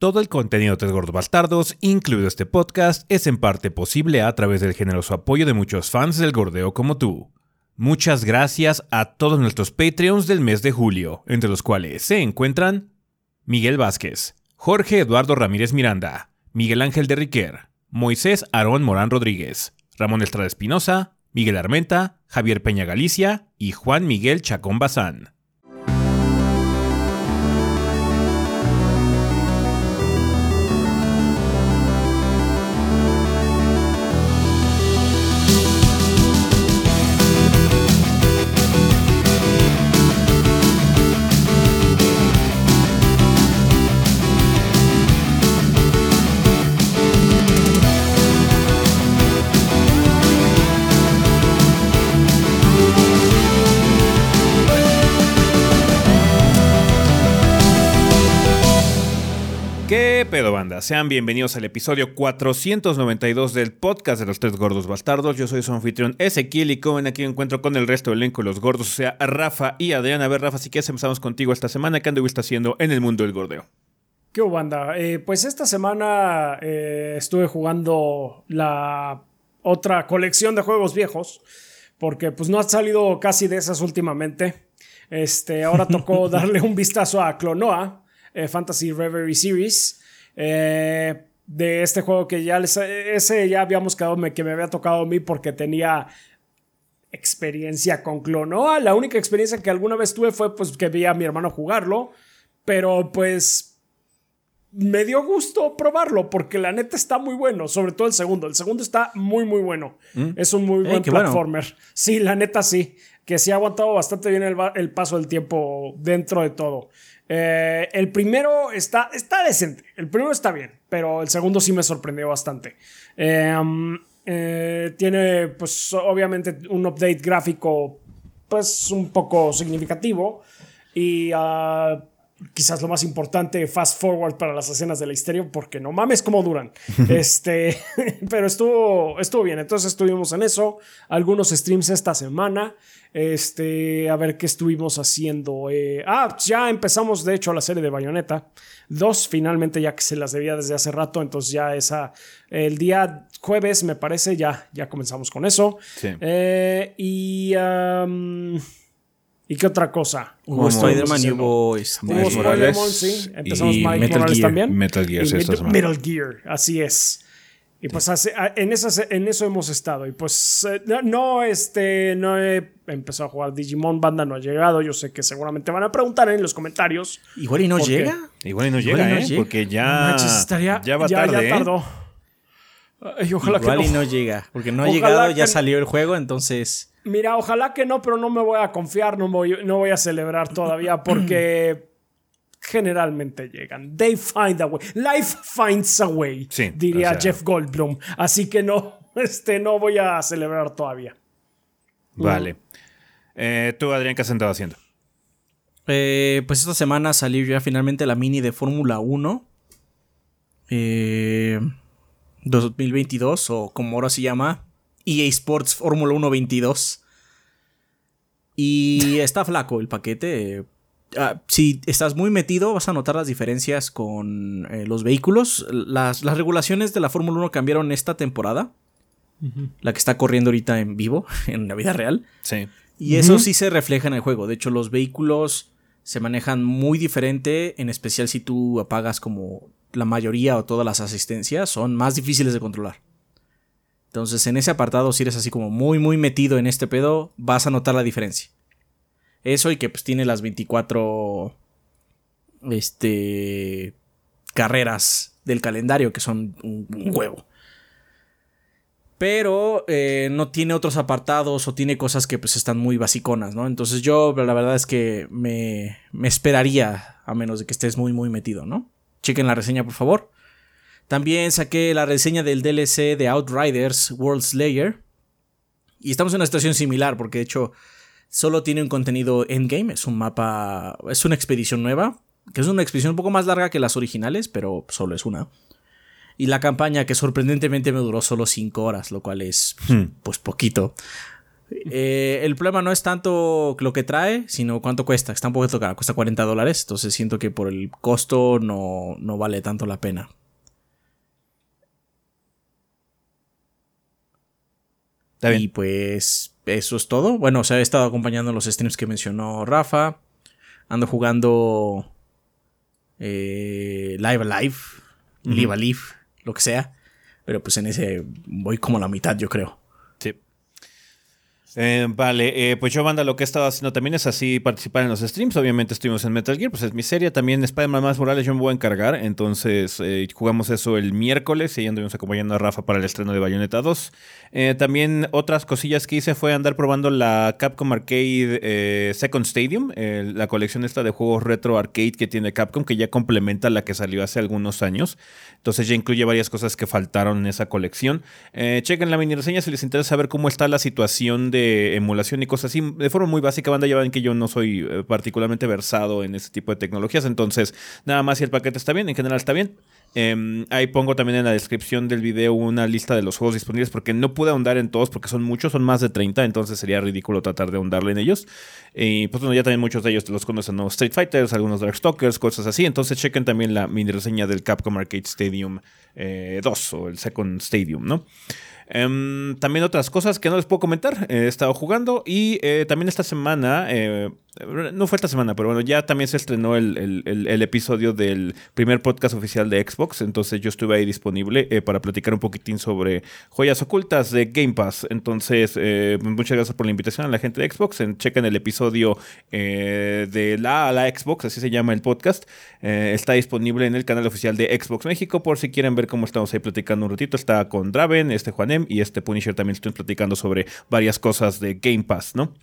Todo el contenido de Tres Gordos Bastardos, incluido este podcast, es en parte posible a través del generoso apoyo de muchos fans del gordeo como tú. Muchas gracias a todos nuestros Patreons del mes de julio, entre los cuales se encuentran Miguel Vázquez, Jorge Eduardo Ramírez Miranda, Miguel Ángel de Riquer, Moisés Aarón Morán Rodríguez, Ramón Estrada Espinosa, Miguel Armenta, Javier Peña Galicia y Juan Miguel Chacón Bazán. Pedo banda? Sean bienvenidos al episodio 492 del podcast de los tres gordos bastardos. Yo soy su anfitrión Ezequiel y como ven aquí me encuentro con el resto del elenco de los gordos, o sea, Rafa y Adrián. A ver, Rafa, si quieres empezamos contigo esta semana. ¿Qué anduviste haciendo en el mundo del gordeo? ¿Qué hubo, banda? Eh, pues esta semana eh, estuve jugando la otra colección de juegos viejos, porque pues no ha salido casi de esas últimamente. Este, ahora tocó darle un vistazo a Clonoa, eh, Fantasy Reverie Series. Eh, de este juego que ya les, ese ya habíamos quedado me- que me había tocado a mí porque tenía experiencia con Clonoa. La única experiencia que alguna vez tuve fue pues que vi a mi hermano jugarlo, pero pues me dio gusto probarlo porque la neta está muy bueno, sobre todo el segundo. El segundo está muy muy bueno. Es un muy Eh, buen bueno. platformer. Sí, la neta sí, que sí ha aguantado bastante bien el, el paso del tiempo dentro de todo. Eh, el primero está, está decente, el primero está bien, pero el segundo sí me sorprendió bastante. Eh, um, eh, tiene pues obviamente un update gráfico pues un poco significativo y ah, quizás lo más importante, fast forward para las escenas de la historia, porque no mames cómo duran. este, pero estuvo, estuvo bien. Entonces estuvimos en eso. Algunos streams esta semana. Este, a ver qué estuvimos haciendo. Eh, ah, ya empezamos, de hecho, la serie de Bayonetta. Dos, finalmente, ya que se las debía desde hace rato. Entonces, ya esa. El día jueves, me parece, ya, ya comenzamos con eso. Sí. Eh, y. am, ¿Y qué otra cosa? Hubo Spider-Man y hubo este, Morales Spider-Man, sí. Empezamos y Mike Metal Morales Gear. también. Metal Gear, Y sí, esta Met- semana. Metal Gear, así es. Y pues hace- a- en, esas, en eso hemos estado. Y pues eh, no, no, este, no he empezado a jugar Digimon, banda no ha llegado. Yo sé que seguramente van a preguntar en los comentarios. Igual y no llega. Igual y no Igual llega, y no ¿eh? llega. Porque ya, No manches, estaría, ya va ya, tarde, ya ¿eh? tardó. Ay, ojalá Igual que y no. no llega. Porque no ha Ojalá llegado, ya salió el juego, entonces. Mira, ojalá que no, pero no me voy a confiar, no voy, no voy a celebrar todavía porque generalmente llegan. They find a way. Life finds a way, Sí, diría o sea- Jeff Goldblum. Así que no, este, no voy a celebrar todavía. Vale. Eh, tú, Adrián, ¿qué has andado haciendo? Eh, pues esta semana salió ya finalmente la mini de Fórmula 1. Eh, 2022, o como ahora se llama, EA Sports Fórmula 1 22. Y está flaco el paquete. Ah, si estás muy metido, vas a notar las diferencias con eh, los vehículos. Las, las regulaciones de la Fórmula 1 cambiaron esta temporada. La que está corriendo ahorita en vivo, en la vida real. Sí. Y eso sí se refleja en el juego. De hecho, los vehículos se manejan muy diferente, en especial si tú apagas como la mayoría o todas las asistencias, son más difíciles de controlar. Entonces, en ese apartado, si eres así como muy, muy metido en este pedo, vas a notar la diferencia. Eso y que pues tiene las 24 este carreras del calendario que son un, huevo. Pero eh, no tiene otros apartados o tiene cosas que pues están muy basiconas, ¿no? Entonces yo la verdad es que me, me esperaría a menos de que estés muy muy metido, ¿no? Chequen la reseña por favor. También saqué la reseña del DLC de Outriders World Slayer. Y estamos en una situación similar porque de hecho solo tiene un contenido endgame, es un mapa, es una expedición nueva, que es una expedición un poco más larga que las originales, pero solo es una. Y la campaña que sorprendentemente me duró solo 5 horas, lo cual es Hmm. pues poquito. Eh, el problema no es tanto lo que trae, sino cuánto cuesta. Está un poquito caro, cuesta 40 dólares. Entonces siento que por el costo no, no vale tanto la pena. Y pues eso es todo. Bueno, o sea, he estado acompañando los streams que mencionó Rafa. Ando jugando eh, Live Alive, Live Alive, lo que sea. Pero pues en ese voy como a la mitad, yo creo. Eh, vale, eh, pues yo, banda, lo que he estado haciendo también es así participar en los streams. Obviamente estuvimos en Metal Gear, pues es mi serie. También Spider-Man más Morales yo me voy a encargar. Entonces eh, jugamos eso el miércoles y anduvimos acompañando a Rafa para el estreno de Bayonetta 2. también otras cosillas que hice fue andar probando la Capcom Arcade Second Stadium, la colección esta de juegos retro arcade que tiene Capcom, que ya complementa la que salió hace algunos años. Entonces ya incluye varias cosas que faltaron en esa colección. chequen la mini reseña si les interesa saber cómo está la situación de emulación y cosas así. De forma muy básica, banda, ya ven que yo no soy eh, particularmente versado en ese tipo de tecnologías. Entonces, nada más si el paquete está bien, en general está bien. Em, ahí pongo también en la descripción del video una lista de los juegos disponibles porque no pude ahondar en todos porque son muchos, son más de 30, entonces sería ridículo tratar de ahondarle en ellos. Y pues bueno, ya también muchos de ellos los conocen, ¿no? Street Fighters, algunos Darkstalkers, cosas así. Entonces chequen también la mini reseña del Capcom Arcade Stadium 2 eh, o el Second Stadium, ¿no? Em, también otras cosas que no les puedo comentar. he estado jugando y eh, también esta semana eh, no fue esta semana, pero bueno, ya también se estrenó el, episodio del primer podcast oficial de Xbox, entonces yo estuve ahí disponible eh, para platicar un poquitín sobre joyas ocultas de Game Pass. Entonces, eh, muchas gracias por la invitación a la gente de Xbox. En, chequen el episodio eh, de la, la Xbox, así se llama el podcast. está disponible en el canal oficial de Xbox México por si quieren ver cómo estamos ahí platicando un ratito. Está con Draven, este Y este Punisher también estoy platicando sobre varias cosas de Game Pass, ¿no?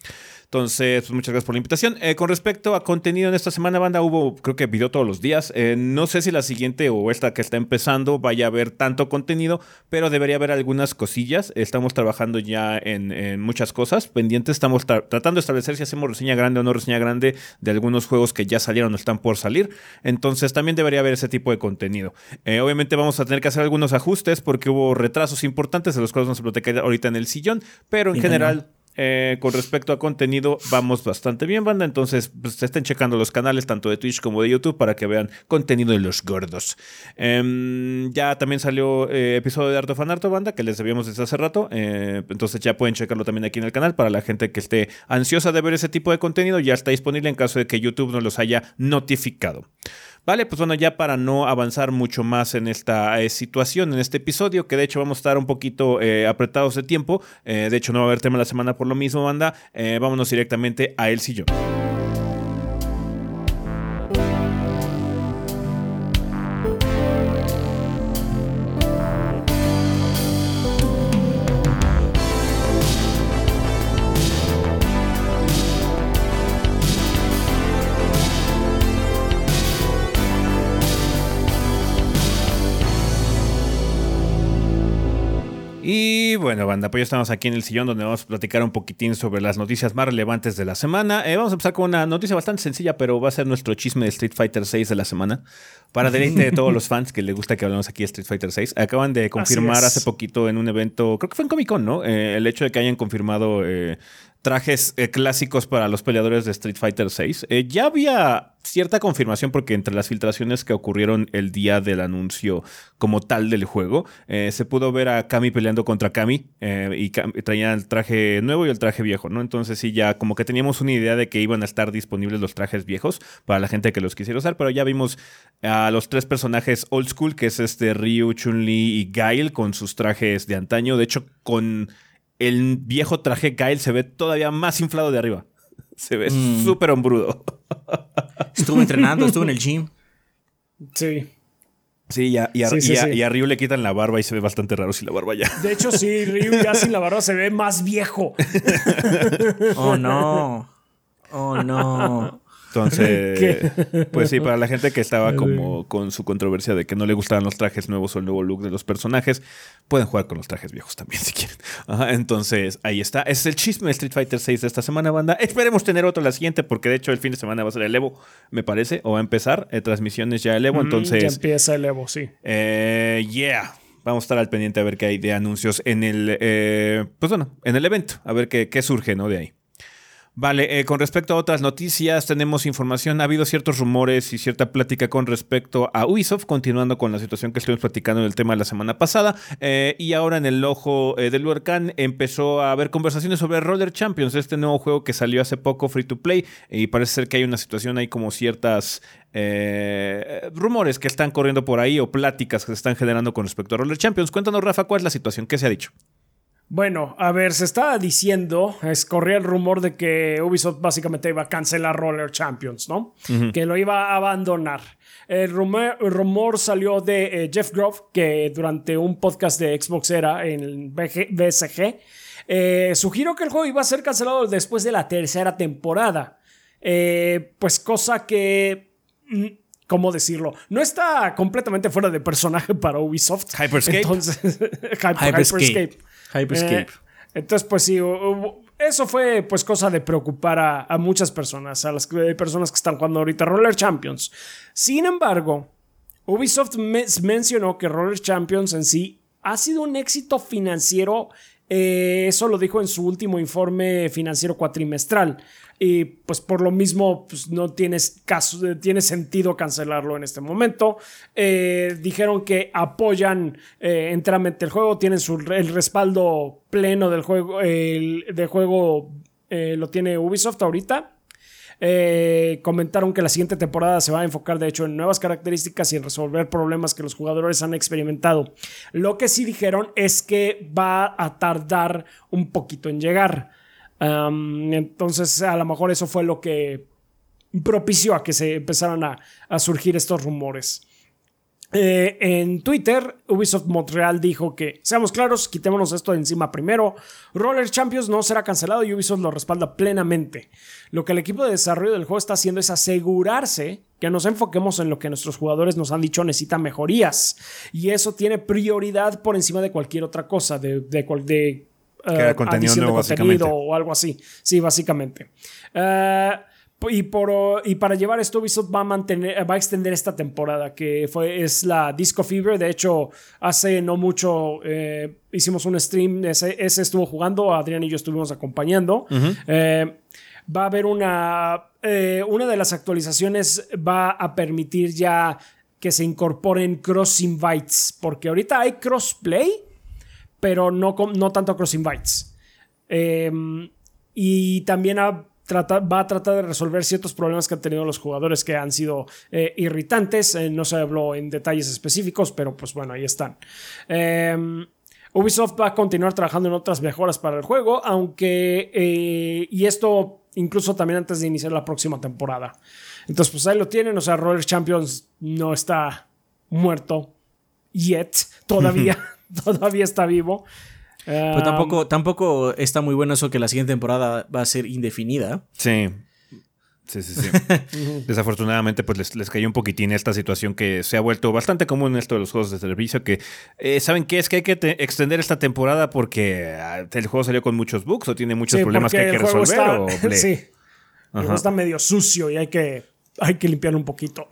Entonces, pues muchas gracias por la invitación. Eh, con respecto a contenido en esta semana, banda, hubo, creo que video todos los días. Eh, no sé si la siguiente o esta que está empezando vaya a haber tanto contenido, pero debería haber algunas cosillas. Estamos trabajando ya en, muchas cosas pendientes. Estamos tratando de establecer si hacemos reseña grande o no reseña grande de algunos juegos que ya salieron o están por salir. Entonces, también debería haber ese tipo de contenido. Eh, obviamente, vamos a tener que hacer algunos ajustes porque hubo retrasos importantes de los cuales a platicar ahorita en el sillón, pero en general. Eh, con respecto a contenido, vamos bastante bien, banda. Entonces, pues, estén checando los canales tanto de Twitch como de YouTube para que vean contenido de los gordos. Em, ya también salió eh, episodio de Art of Anarto, banda, que les debíamos desde hace rato. Eh, entonces, ya pueden checarlo también aquí en el canal para la gente que esté ansiosa de ver ese tipo de contenido. Ya está disponible en caso de que YouTube no los haya notificado. Vale, pues bueno, ya para no avanzar mucho más en esta eh, situación, en este episodio, que de hecho vamos a estar un poquito eh, apretados de tiempo, eh, de hecho no va a haber tema la semana por lo mismo, banda, vámonos directamente a El Sillón. Bueno, banda, pues ya estamos aquí en el sillón donde vamos a platicar un poquitín sobre las noticias más relevantes de la semana. Eh, vamos a empezar con una noticia bastante sencilla, pero va a ser nuestro chisme de Street Fighter 6 de la semana. Para deleite de todos los fans que les gusta que hablemos aquí de Street Fighter 6, acaban de confirmar hace poquito en un evento, creo que fue en Comic Con, ¿no? Eh, el hecho de que hayan confirmado eh, trajes eh, clásicos para los peleadores de Street Fighter VI. Eh, ya había cierta confirmación porque entre las filtraciones que ocurrieron el día del anuncio como tal del juego, eh, se pudo ver a Kami peleando contra Kami y traían el traje nuevo y el traje viejo, ¿no? Entonces sí, ya como que teníamos una idea de que iban a estar disponibles los trajes viejos para la gente que los quisiera usar, pero ya vimos a los tres personajes old school, que es este Ryu, Chun-Li y Gail con sus trajes de antaño, de hecho con el viejo traje Kyle se ve todavía más inflado de arriba. Se ve mm. súper hombrudo. Estuvo entrenando, estuvo en el gym. Sí. Sí, y a, y, Ryu le quitan la barba y se ve bastante raro sin la barba ya. De hecho, sí, Ryu ya sin la barba se ve más viejo. oh, no. Oh, no. Entonces, pues sí, para la gente que estaba como con su controversia de que no le gustaban los trajes nuevos o el nuevo look de los personajes, pueden jugar con los trajes viejos también si quieren. entonces, ahí está. Ese es el chisme de Street Fighter 6 de esta semana, banda. Esperemos tener otro la siguiente, porque de hecho el fin de semana va a ser el Evo, me parece, o va a empezar. Eh, transmisiones ya el Evo, entonces. ya empieza el Evo, sí. Eh, yeah. vamos a estar al pendiente a ver qué hay de anuncios en el, eh, pues bueno, en el evento, a ver qué, qué surge, ¿no? De ahí. Vale, eh, con respecto a otras noticias, tenemos información. Ha habido ciertos rumores y cierta plática con respecto a Ubisoft, continuando con la situación que estuvimos platicando en el tema de la semana pasada. Eh, y ahora en el ojo eh, del huracán empezó a haber conversaciones sobre Roller Champions, este nuevo juego que salió hace poco, free to play. Y parece ser que hay una situación, hay como ciertas rumores que están corriendo por ahí o pláticas que se están generando con respecto a Roller Champions. Cuéntanos, Rafa, cuál es la situación, qué se ha dicho. Bueno, a ver, se estaba diciendo, es, corría el rumor de que Ubisoft básicamente iba a cancelar Roller Champions, ¿no? Que lo iba a abandonar. El rumor, salió de eh, Jeff Grove, que durante un podcast de Xbox era en BSG, eh, sugirió que el juego iba a ser cancelado después de la tercera temporada. Eh, pues cosa que... Mm, ¿Cómo decirlo? No está completamente fuera de personaje para Ubisoft. Hyperscape. Entonces, Hyperscape. Hyperscape. Eh, entonces, pues sí, eso fue pues cosa de preocupar a, muchas personas, a las personas que están jugando ahorita Roller Champions. Sin embargo, Ubisoft mencionó que Roller Champions en sí ha sido un éxito financiero. Eh, eso lo dijo en su último informe financiero cuatrimestral y pues por lo mismo pues, no tienes caso, tiene sentido cancelarlo en este momento. Eh, dijeron que apoyan eh, enteramente el juego, tienen su, el respaldo pleno del juego, el, juego eh, lo tiene Ubisoft ahorita. comentaron que la siguiente temporada se va a enfocar de hecho en nuevas características y en resolver problemas que los jugadores han experimentado. Lo que sí dijeron es que va a tardar un poquito en llegar entonces, a lo mejor eso fue lo que propició a que se empezaran a, surgir estos rumores. Eh, en Twitter, Ubisoft Montreal dijo que, seamos claros, quitémonos esto de encima primero. Roller Champions no será cancelado y Ubisoft lo respalda plenamente. Lo que el equipo de desarrollo del juego está haciendo es asegurarse que nos enfoquemos en lo que nuestros jugadores nos han dicho necesita mejorías. Y eso tiene prioridad por encima de cualquier otra cosa, de, de, de que contenido nuevo, o algo así. Sí, básicamente. Eh, y, por, y para llevar esto, Ubisoft va a, mantener, va a extender esta temporada, que fue, es la Disco Fever. De hecho, hace no mucho eh, hicimos un stream, ese, estuvo jugando, Adrián y yo estuvimos acompañando. Eh, va a haber una, una de las actualizaciones va a permitir ya que se incorporen cross invites, porque ahorita hay crossplay pero no, no tanto cross invites. Em, y también va a tratar de resolver ciertos problemas que han tenido los jugadores que han sido eh, irritantes. Eh, no se habló en detalles específicos, pero pues bueno, ahí están. Em, Ubisoft va a continuar trabajando en otras mejoras para el juego, aunque... Eh, y esto incluso también antes de iniciar la próxima temporada. Entonces, pues ahí lo tienen. O sea, Roller Champions no está muerto yet, todavía. todavía está vivo. Pero tampoco, tampoco está muy bueno eso que la siguiente temporada va a ser indefinida. Sí. Sí, sí, sí. Desafortunadamente, pues les, cayó un poquitín esta situación que se ha vuelto bastante común en esto de los juegos de servicio. Que, eh, ¿saben qué? Es que hay que extender esta temporada porque ah, el juego salió con muchos bugs o tiene muchos problemas que hay que resolver. sí. El juego está medio sucio y hay que hay que limpiar un poquito.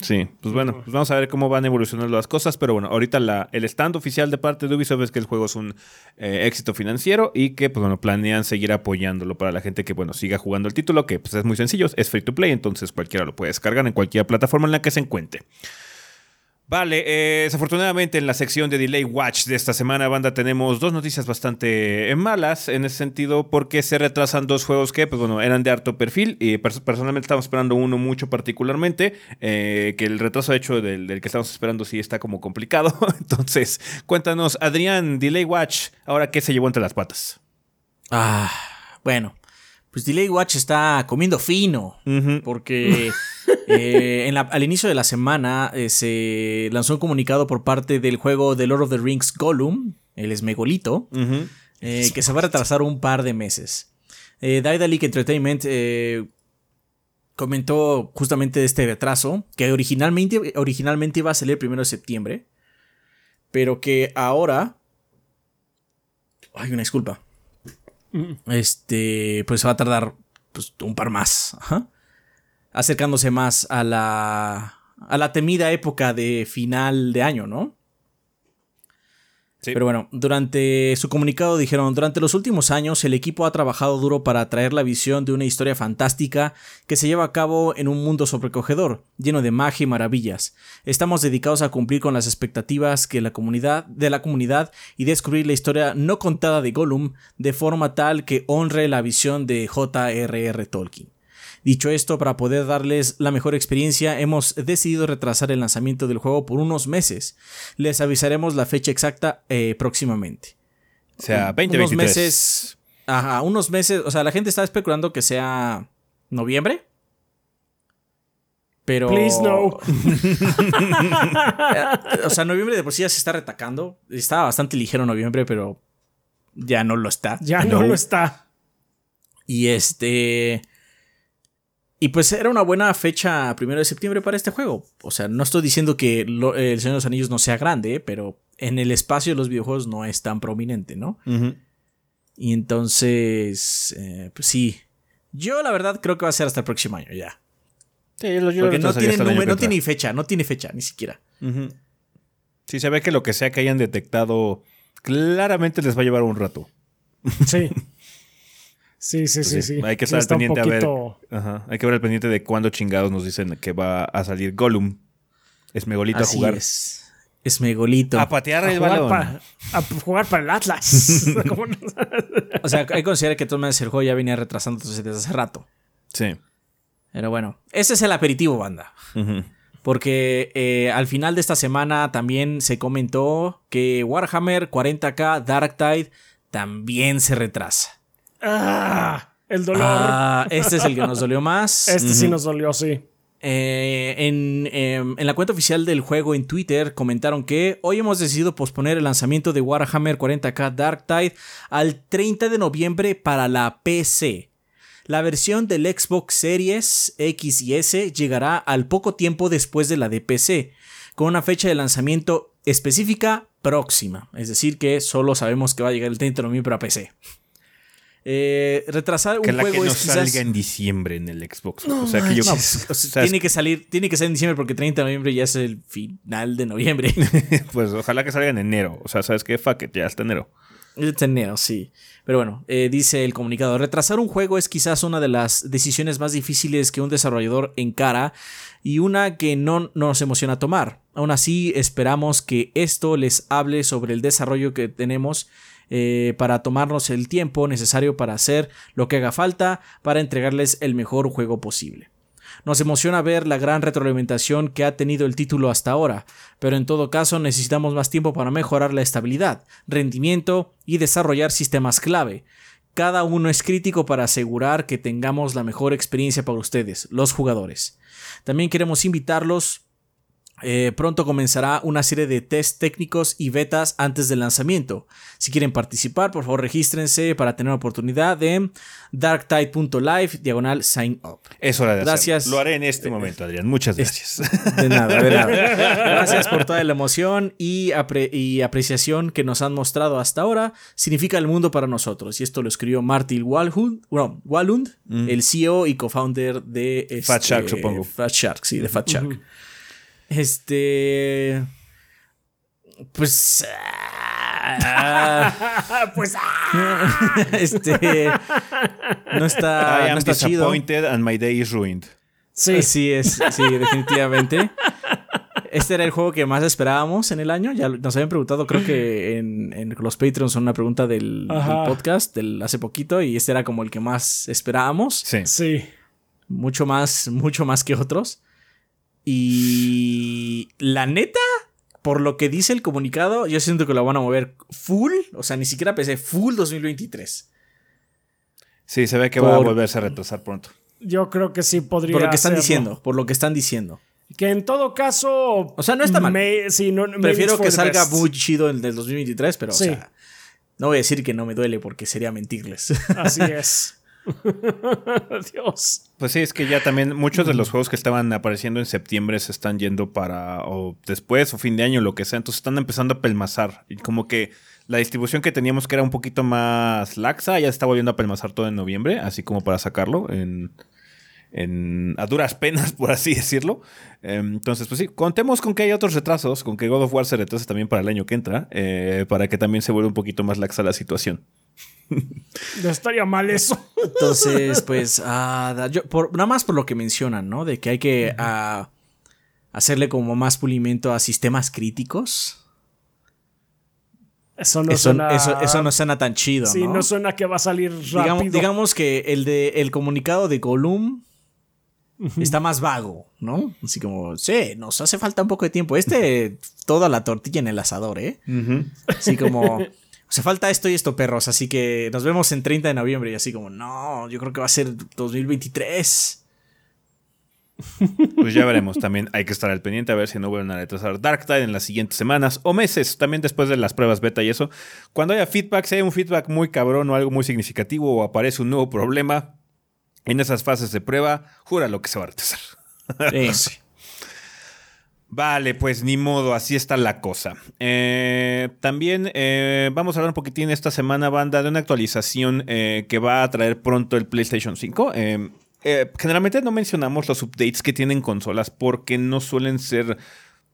sí, pues bueno, pues vamos a ver cómo van evolucionando las cosas, pero bueno, ahorita la, el stand oficial de parte de Ubisoft es que el juego es un eh, éxito financiero y que pues bueno, planean seguir apoyándolo para la gente que bueno, siga jugando el título, que pues es muy sencillo, es free to play, entonces cualquiera lo puede descargar en cualquier plataforma en la que se encuentre. Vale, eh, desafortunadamente en la sección de Delay Watch de esta semana, banda, tenemos dos noticias bastante eh, malas en ese sentido porque se retrasan dos juegos que, pues bueno, eran de harto perfil y personalmente estamos esperando uno mucho particularmente, eh, que el retraso hecho del, del, que estamos esperando sí está como complicado. Entonces, cuéntanos, Adrián, Delay Watch, ahora qué se llevó entre las patas. Ah, bueno, pues Delay Watch está comiendo fino porque... Eh, al inicio de la semana eh, se lanzó un comunicado por parte del juego The Lord of the Rings Gollum, el esmegolito, eh, que se va a retrasar un par de meses. Daedalic Entertainment comentó justamente de este retraso, que originalmente, originalmente iba a salir el primero de septiembre, pero que ahora... Ay, una disculpa. Este, pues va a tardar pues, un par más. Acercándose más a la, a la temida época de final de año, ¿no? Pero bueno, durante su comunicado dijeron, durante los últimos años el equipo ha trabajado duro para traer la visión de una historia fantástica que se lleva a cabo en un mundo sobrecogedor, lleno de magia y maravillas. Estamos dedicados a cumplir con las expectativas que la comunidad, de la comunidad y descubrir la historia no contada de Gollum de forma tal que honre la visión de J.R.R. Tolkien. Dicho esto, para poder darles la mejor experiencia, hemos decidido retrasar el lanzamiento del juego por unos meses. Les avisaremos la fecha exacta eh, próximamente. O sea, 20, Unos meses. Ajá, unos meses. O sea, la gente está especulando que sea noviembre. Pero. Please no. o sea, noviembre de por sí ya se está retacando. Estaba bastante ligero noviembre, pero ya no lo está. Ya no, lo está. Y este. Y pues era una buena fecha, primero de septiembre, para este juego. O sea, no estoy diciendo que lo- El Señor de los Anillos no sea grande, pero en el espacio de los videojuegos no es tan prominente, ¿no? Y entonces, eh, pues sí. Yo la verdad creo que va a ser hasta el próximo año ya. Sí, lo- yo Porque lo no tiene, hasta el año número- que no tiene fecha, no tiene fecha, ni siquiera. Ujú. Sí, se ve que lo que sea que hayan detectado claramente les va a llevar un rato. Sí. Sí, sí, sí, Pues sí. sí, Hay que estar pendiente a ver. poquito- Ajá, hay que ver al pendiente de cuándo chingados nos dicen que va a salir Gollum. Esmegolito a Así jugar. es. Es megolito. A patear A el balón. a jugar para el Atlas. O sea, hay que considerar que maneras el juego ya venía retrasándose desde hace rato. Sí. Pero bueno, ese es el aperitivo, banda. Porque eh, al final de esta semana también se comentó que Warhammer 40k Dark Tide también se retrasa. Ah, el dolor. Ah, este es el que nos dolió más. este sí nos dolió, sí. Eh, en, em, en la cuenta oficial del juego en Twitter comentaron que hoy hemos decidido posponer el lanzamiento de Warhammer 40k Dark Tide al 30 de noviembre para la PC. La versión del Xbox Series X y S llegará al poco tiempo después de la de PC, con una fecha de lanzamiento específica próxima. Es decir, que solo sabemos que va a llegar el 30 de noviembre a PC. Eh, retrasar un Que la que juego no es quizás... salga en diciembre en el Xbox. o sea que yo. No, o sea, tiene que salir, tiene que ser en diciembre porque 30 de noviembre ya es el final de noviembre. pues ojalá que salga en enero. O sea, ¿sabes qué? Fuck it, ya está enero. es enero, sí. Pero bueno, eh, dice el comunicado, retrasar un juego es quizás una de las decisiones más difíciles que un desarrollador encara y una que no nos emociona tomar. Aún así, esperamos que esto les hable sobre el desarrollo que tenemos eh, para tomarnos el tiempo necesario para hacer lo que haga falta para entregarles el mejor juego posible. Nos emociona ver la gran retroalimentación que ha tenido el título hasta ahora, pero en todo caso necesitamos más tiempo para mejorar la estabilidad, rendimiento y desarrollar sistemas clave. Cada uno es crítico para asegurar que tengamos la mejor experiencia para ustedes, los jugadores. También queremos invitarlos eh, pronto comenzará una serie de test técnicos y betas antes del lanzamiento. Si quieren participar, por favor regístrense para tener oportunidad de darktide.live diagonal sign up. Es hora de Gracias. hacerlo. Lo haré en este momento, Adrián. Muchas gracias. De nada, de nada. Gracias por toda la emoción y, apre- y apreciación que nos han mostrado hasta ahora. Significa el mundo para nosotros. Y esto lo escribió Martin Walhund, Walund, el CEO y co-founder de este, Fat Shark, supongo. Fat Shark, sí, de Fat Shark. Este. Pues. ah, pues ah, este. No está, I no está chido. disappointed and my day is ruined. sí. Así es, sí, definitivamente. Este era el juego que más esperábamos en el año. Ya nos habían preguntado, creo que en, en los Patreons, una pregunta del, del podcast del hace poquito. Y este era como el que más esperábamos. Sí. Sí. Mucho más, mucho más que otros. Y la neta, por lo que dice el comunicado, yo siento que lo van a mover full. O sea, ni siquiera pensé full 2023. Sí, se ve que va a volverse a retrasar pronto. Yo creo que sí podría. Por lo que están hacerlo. diciendo, por lo que están diciendo. Que en todo caso. O sea, no está mal. me- sí, no, maybe Prefiero que salga best. muy chido el del 2023, pero Sí. o sea, no voy a decir que no me duele porque sería mentirles. Así es. Dios. Pues sí, es que ya también muchos de los juegos que estaban apareciendo en septiembre se están yendo para o después o fin de año, lo que sea. Entonces están empezando a pelmazar. Y como que la distribución que teníamos que era un poquito más laxa, ya está volviendo a pelmazar todo en noviembre, así como para sacarlo en, a duras penas, por así decirlo. Em, entonces, pues sí, contemos con que hay otros retrasos, con que God of War se retrase también para el año que entra, eh, para que también se vuelva un poquito más laxa la situación. No estaría mal eso. Entonces, pues, ah, nada más por lo que mencionan, ¿no? De que hay que ah, hacerle como más pulimento a sistemas críticos. Eso no, suena... Eso, no suena tan chido, sí, ¿no? suena que va a salir rápido. Digamos, digamos que el, de, el comunicado de Gollum está más vago, ¿no? Así como, sí, nos hace falta un poco de tiempo. Este, toda la tortilla en el asador, ¿eh? Así como, hace falta esto y esto, perros. Así que nos vemos en 30 de noviembre. Y así como, no, yo creo que va a ser 2023. Pues ya veremos. También hay que estar al pendiente a ver si no vuelven a retrasar Dark Tide en las siguientes semanas o meses. También después de las pruebas beta y eso. Cuando haya feedback, si hay un feedback muy cabrón o algo muy significativo o aparece un nuevo problema, en esas fases de prueba, jura lo que se va a retrasar. Sí. Vale, pues ni modo, así está la cosa. Eh, también eh, vamos a hablar un poquitín esta semana, banda, de una actualización eh, que va a traer pronto el PlayStation 5. generalmente no mencionamos los updates que tienen consolas porque no suelen ser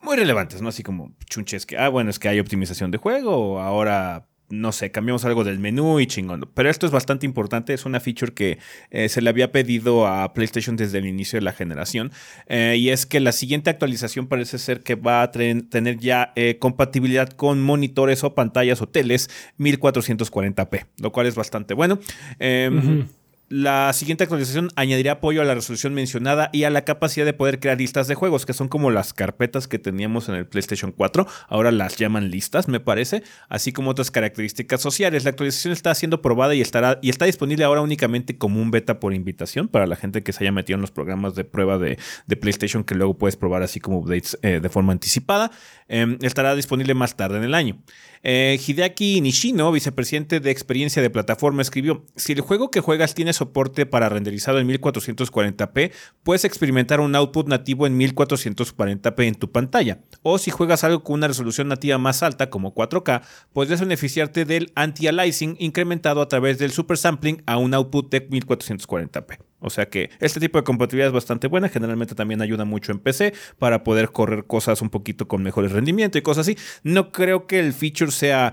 muy relevantes, ¿no? Así como chunches que, ah, bueno, es que hay optimización de juego, ahora no sé, cambiamos algo del menú y chingón. Pero esto es bastante importante, es una feature que eh, se le había pedido a PlayStation desde el inicio de la generación. Eh, y es que la siguiente actualización parece ser que va a tener ya eh, compatibilidad con monitores o pantallas o teles 1440p, lo cual es bastante bueno. Em, la siguiente actualización añadirá apoyo a la resolución mencionada y a la capacidad de poder crear listas de juegos, que son como las carpetas que teníamos en el PlayStation 4. Ahora las llaman listas, me parece, así como otras características sociales. La actualización está siendo probada y, estará, y está disponible ahora únicamente como un beta por invitación para la gente que se haya metido en los programas de prueba de, PlayStation, que luego puedes probar así como updates eh, de forma anticipada. Em, estará disponible más tarde en el año. Eh, Hideaki Nishino, vicepresidente de experiencia de plataforma, escribió, si el juego que juegas tiene soporte para renderizado en 1440p, puedes experimentar un output nativo en 1440p en tu pantalla. O si juegas algo con una resolución nativa más alta, como 4K, podrías beneficiarte del anti-aliasing incrementado a través del super sampling a un output de 1440p. O sea que este tipo de compatibilidad es bastante buena. Generalmente también ayuda mucho en PC para poder correr cosas un poquito con mejores rendimiento y cosas así. No creo que el feature sea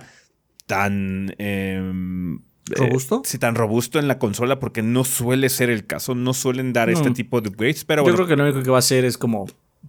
tan... Em, eh, ¿Robusto? sí, tan robusto en la consola porque no suele ser el caso. No suelen dar este tipo de upgrades. Pero Yo creo que lo único que va a hacer es como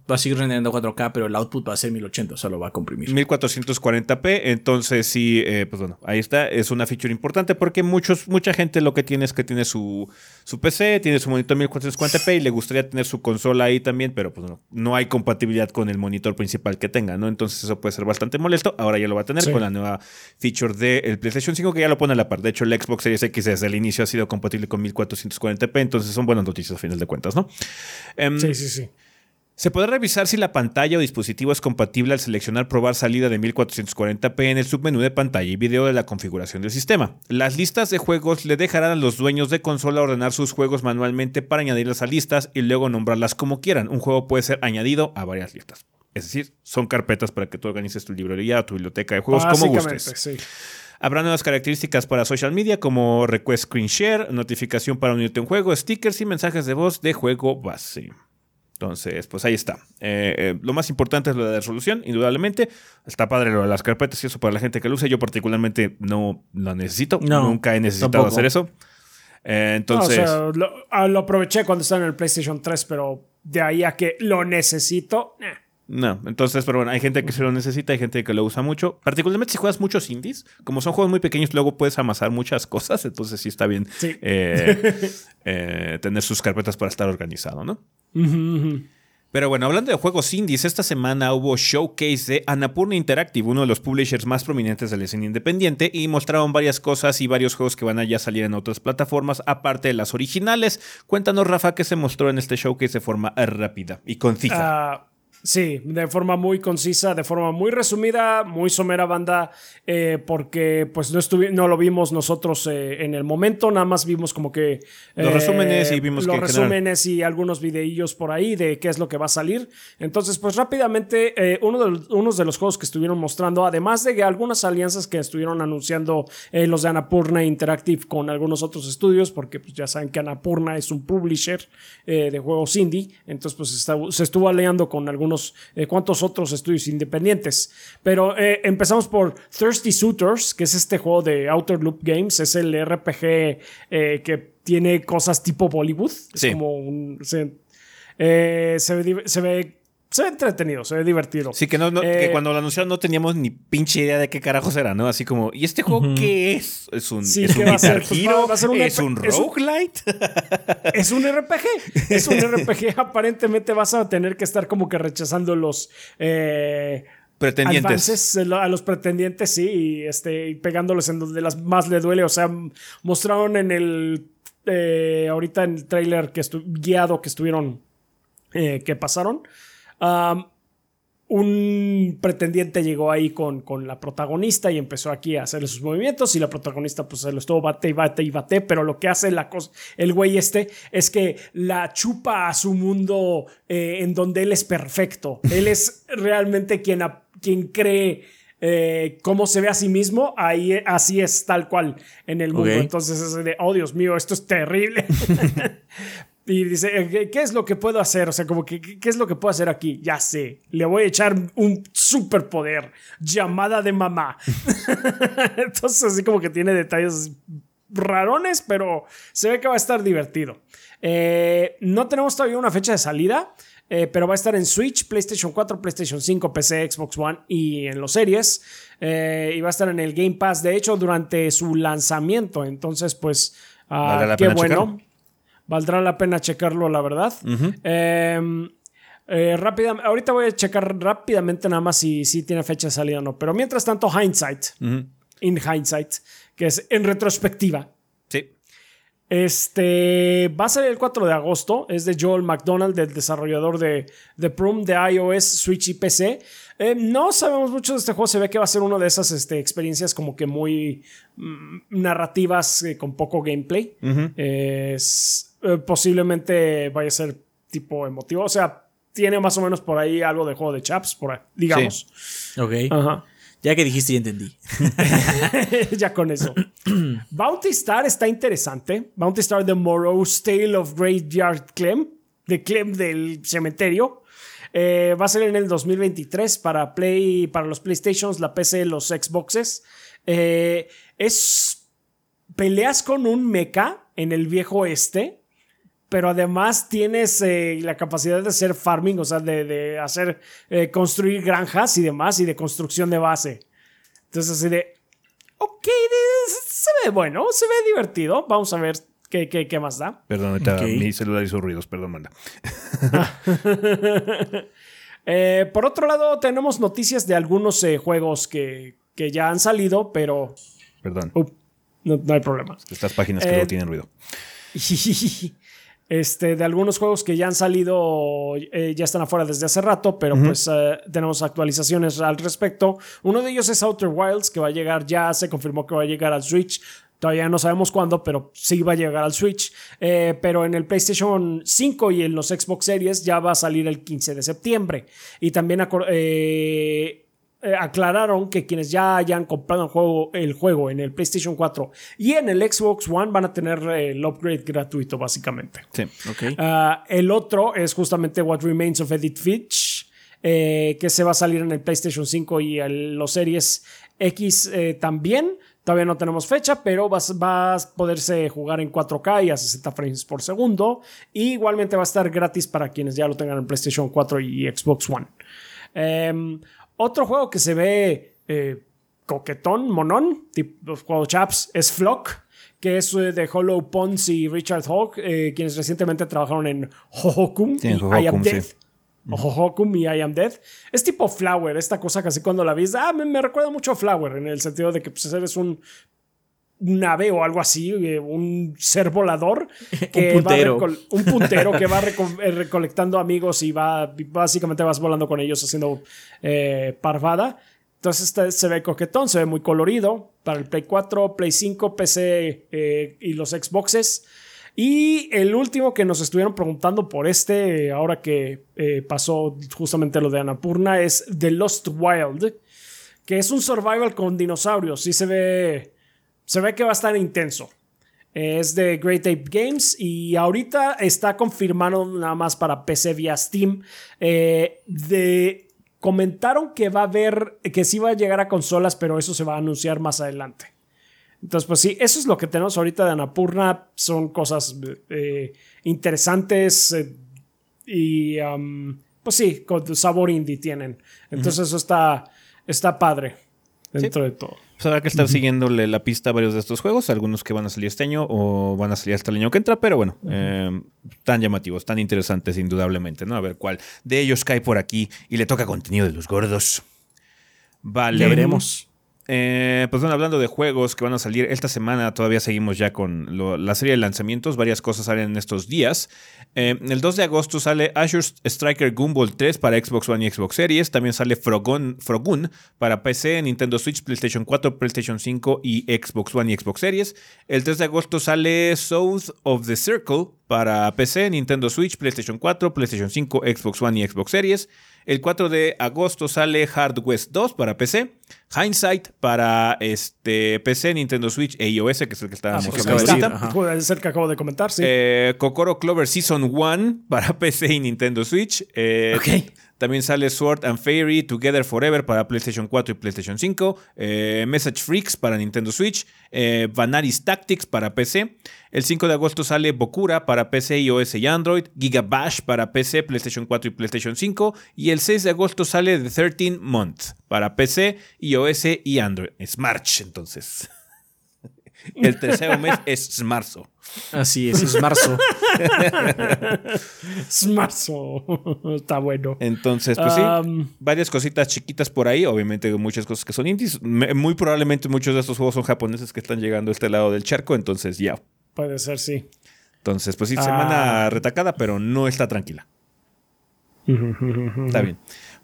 va a seguir rendiendo 4K, pero el output va a ser 1080, o sea, lo va a comprimir. 1440p, entonces sí, eh, pues bueno, ahí está, es una feature importante porque muchos, mucha gente lo que tiene es que tiene su, su PC, tiene su monitor 1440p y le gustaría tener su consola ahí también, pero pues no, no hay compatibilidad con el monitor principal que tenga, ¿no? Entonces eso puede ser bastante molesto. Ahora ya lo va a tener con la nueva feature del PlayStation 5 que ya lo pone a la par. De hecho, el Xbox Series X desde el inicio ha sido compatible con 1440p, entonces son buenas noticias a final de cuentas, ¿no? Em, sí, sí, sí. Se podrá revisar si la pantalla o dispositivo es compatible al seleccionar probar salida de 1440p en el submenú de pantalla y video de la configuración del sistema. Las listas de juegos le dejarán a los dueños de consola ordenar sus juegos manualmente para añadirlas a listas y luego nombrarlas como quieran. Un juego puede ser añadido a varias listas. Es decir, son carpetas para que tú organices tu librería o tu biblioteca de juegos como gustes. Habrá nuevas características para social media como request screen share, notificación para unirte a un juego, stickers y mensajes de voz de juego base. Entonces, pues ahí está. Eh, eh, lo más importante es lo de la resolución, indudablemente. Está padre lo de las carpetas y eso para la gente que lo usa. Yo particularmente no lo necesito. Nunca he necesitado hacer eso. Eh, entonces... o sea, ah, lo, aproveché cuando estaba en el PlayStation 3, pero de ahí a que lo necesito... No, entonces, pero bueno, hay gente que se lo necesita, hay gente que lo usa mucho. Particularmente si juegas muchos indies, como son juegos muy pequeños, luego puedes amasar muchas cosas, entonces sí está bien tener sus carpetas para estar organizado, ¿no? Pero bueno, hablando de juegos indies, esta semana hubo showcase de Annapurna Interactive, uno de los publishers más prominentes de la escena independiente, y mostraron varias cosas y varios juegos que van a ya salir en otras plataformas, aparte de las originales. Cuéntanos, Rafa, qué se mostró en este showcase de forma rápida y concisa. Ah, Sí, de forma muy concisa, de forma muy resumida, muy somera banda, eh, porque pues no, no lo vimos nosotros eh, en el momento, nada más vimos como que... los resúmenes y vimos los resúmenes y algunos videillos por ahí de qué es lo que va a salir. Entonces, pues rápidamente, uno de, unos de los juegos que estuvieron mostrando, además de que algunas alianzas que estuvieron anunciando los de Anapurna Interactive con algunos otros estudios, porque pues ya saben que Anapurna es un publisher de juegos indie, entonces pues se estuvo aliando con algunos eh, cuantos otros estudios independientes. Pero eh, empezamos por Thirsty Suitors, que es este juego de Outer Loop Games, es el RPG eh, que tiene cosas tipo Bollywood. Es como un... Se, se ve se ve entretenido, se ve divertido. Sí, que, no, cuando lo anunciaron no teníamos ni pinche idea de qué carajos era, ¿no? Así como, ¿y este juego qué es? ¿Es un, sí, ¿es un va a ser? Pues va, a ser un ¿Es un roguelite? Es un RPG. Es un RPG. Aparentemente vas a tener que estar como que rechazando los... Eh, pretendientes. a los pretendientes, sí, y este, pegándoles en donde las más le duele. O sea, mostraron en el. Eh, ahorita en el trailer que guiado que estuvieron. Eh, que pasaron un pretendiente llegó ahí con, con, la protagonista y empezó aquí a hacer sus movimientos y la protagonista pues se lo estuvo bate y bate y bate, pero lo que hace la cosa, el güey este es que la chupa a su mundo eh, en donde él es perfecto. Él es realmente quien, quien cree eh, cómo se ve a sí mismo, ahí así es tal cual en el mundo. Entonces es de, oh Dios mío, esto es terrible. Y dice, eh, ¿qué es lo que puedo hacer? O sea, como que, ¿qué es lo que puedo hacer aquí? Ya sé, le voy a echar un superpoder, llamada de mamá. Entonces, así como que tiene detalles rarones, pero se ve que va a estar divertido. Eh, no tenemos todavía una fecha de salida, eh, pero va a estar en Switch, PlayStation 4, PlayStation 5, PC, Xbox One y en los series. y va a estar en el Game Pass, de hecho, durante su lanzamiento. Entonces, pues, uh, qué bueno. Valdrá la pena checarlo, la verdad. Em, eh, ahorita voy a checar rápidamente nada más si, si tiene fecha de salida o no. Pero mientras tanto, Hindsight. In Hindsight, que es en retrospectiva. Este va a salir el 4 de agosto. Es de Joel McDonald, el desarrollador de The Prum de iOS, Switch y PC. Eh, no sabemos mucho de este juego. Se ve que va a ser una de esas este, experiencias como que muy mm, narrativas eh, con poco gameplay. es eh, posiblemente vaya a ser tipo emotivo. O sea, tiene más o menos por ahí algo de juego de chaps, por ahí, digamos. Ok. Ajá. Ya que dijiste, ya entendí. ya con eso. Bounty Star está interesante. Bounty Star The Morrow's Tale of Graveyard Clem. De Clem del cementerio. Eh, va a ser en el 2023 para Play, para los PlayStations, la PC, los Xboxes. Eh, es peleas con un mecha en el viejo este pero además tienes eh, la capacidad de hacer farming, o sea, de, hacer, eh, construir granjas y demás, y de construcción de base. Entonces, así de, ok, se ve bueno, se ve divertido, vamos a ver qué, qué, más da. Perdón, mi celular hizo ruidos, perdón, manda. Eh, por otro lado, tenemos noticias de algunos juegos que, que, ya han salido, pero... Perdón. no, no, hay problema. Estas páginas que no tienen ruido. Este, de algunos juegos que ya han salido, eh, ya están afuera desde hace rato, pero pues eh, tenemos actualizaciones al respecto. Uno de ellos es Outer Wilds, que va a llegar ya, se confirmó que va a llegar al Switch. Todavía no sabemos cuándo, pero sí va a llegar al Switch. Eh, pero en el PlayStation 5 y en los Xbox Series ya va a salir el 15 de septiembre. Y también eh, aclararon que quienes ya hayan comprado el juego, el juego, en el PlayStation 4 y en el Xbox One van a tener eh, el upgrade gratuito, básicamente. Sí, ok. Ah, el otro es justamente What Remains of Edith Finch, eh, que se va a salir en el PlayStation 5 y en los Series X también. Todavía no tenemos fecha, pero va, a poderse jugar en 4K y a 60 frames por segundo. Y igualmente va a estar gratis para quienes ya lo tengan en PlayStation 4 y Xbox One. Em, otro juego que se ve eh, coquetón, monón, tipo juego chaps, es Flock, que es eh, de Hollow Pons y Richard Hawk, eh, quienes recientemente trabajaron en Hohokum y I Am Dead. Hohokum y I Am Dead. Es tipo Flower, esta cosa que así cuando la ves, ah, me, recuerda mucho a Flower, en el sentido de que pues, eres un nave o algo así, eh, un ser volador que Un puntero. va un puntero que va reco- eh, recolectando amigos y va básicamente vas volando con ellos haciendo eh, parvada. Entonces este se ve coquetón, se ve muy colorido para el Play 4, Play 5, PC eh, y los Xboxes. Y el último que nos estuvieron preguntando por este, ahora que eh, pasó justamente lo de Annapurna, es The Lost Wild, que es un survival con dinosaurios. Sí se ve, se ve que va a estar intenso. Es de Great Ape Games y ahorita está confirmado nada más para PC vía Steam. Eh, de, comentaron que va a haber, que sí va a llegar a consolas, pero eso se va a anunciar más adelante. Entonces, pues sí, eso es lo que tenemos ahorita de Anapurna. Son cosas eh, interesantes eh, y, um, pues sí, con sabor indie tienen. Entonces, eso está, está padre dentro de todo. Pues habrá que estar siguiéndole la pista a varios de estos juegos, algunos que van a salir este año o van a salir hasta el año que entra, pero bueno, eh, tan llamativos, tan interesantes indudablemente, ¿no? A ver cuál de ellos cae por aquí y le toca contenido de los gordos. Vale. Ya veremos. Eh, pues bueno, hablando de juegos que van a salir esta semana, todavía seguimos ya con la serie de lanzamientos. Varias cosas salen en estos días. Eh, el 2 de agosto sale Azure Striker Gumball 3 para Xbox One y Xbox Series. También sale Frogun, Frogun para PC, Nintendo Switch, PlayStation 4, PlayStation 5 y Xbox One y Xbox Series. El 3 de agosto sale South of the Circle para PC, Nintendo Switch, PlayStation 4, PlayStation 5, Xbox One y Xbox Series. El 4 de agosto sale Hard West 2 para PC, Hindsight para este, PC, Nintendo Switch e iOS, que es el que estábamos pues hablando ajá. Puede ser que acabo de comentar, sí. Eh, Kokoro Clover Season 1 para PC y Nintendo Switch. Eh, Ok. También sale Sword and Fairy Together Forever para PlayStation 4 y PlayStation 5. eh, Message Freaks para Nintendo Switch. eh, Vanaris Tactics para PC. El 5 de agosto sale Bokura para PC, iOS y Android. Giga Bash para PC, PlayStation 4 y PlayStation 5. Y el 6 de agosto sale The 13 Month para PC, iOS y Android. Es March, entonces. El tercer mes es marzo. Así es, es marzo. Es marzo. Está bueno. Entonces, pues sí, varias cositas chiquitas por ahí. Obviamente, muchas cosas que son indies. Muy probablemente muchos de estos juegos son japoneses que están llegando a este lado del charco. Entonces, ya. puede ser, sí. Entonces, pues sí, Ah. semana retacada, pero no está tranquila. Está bien.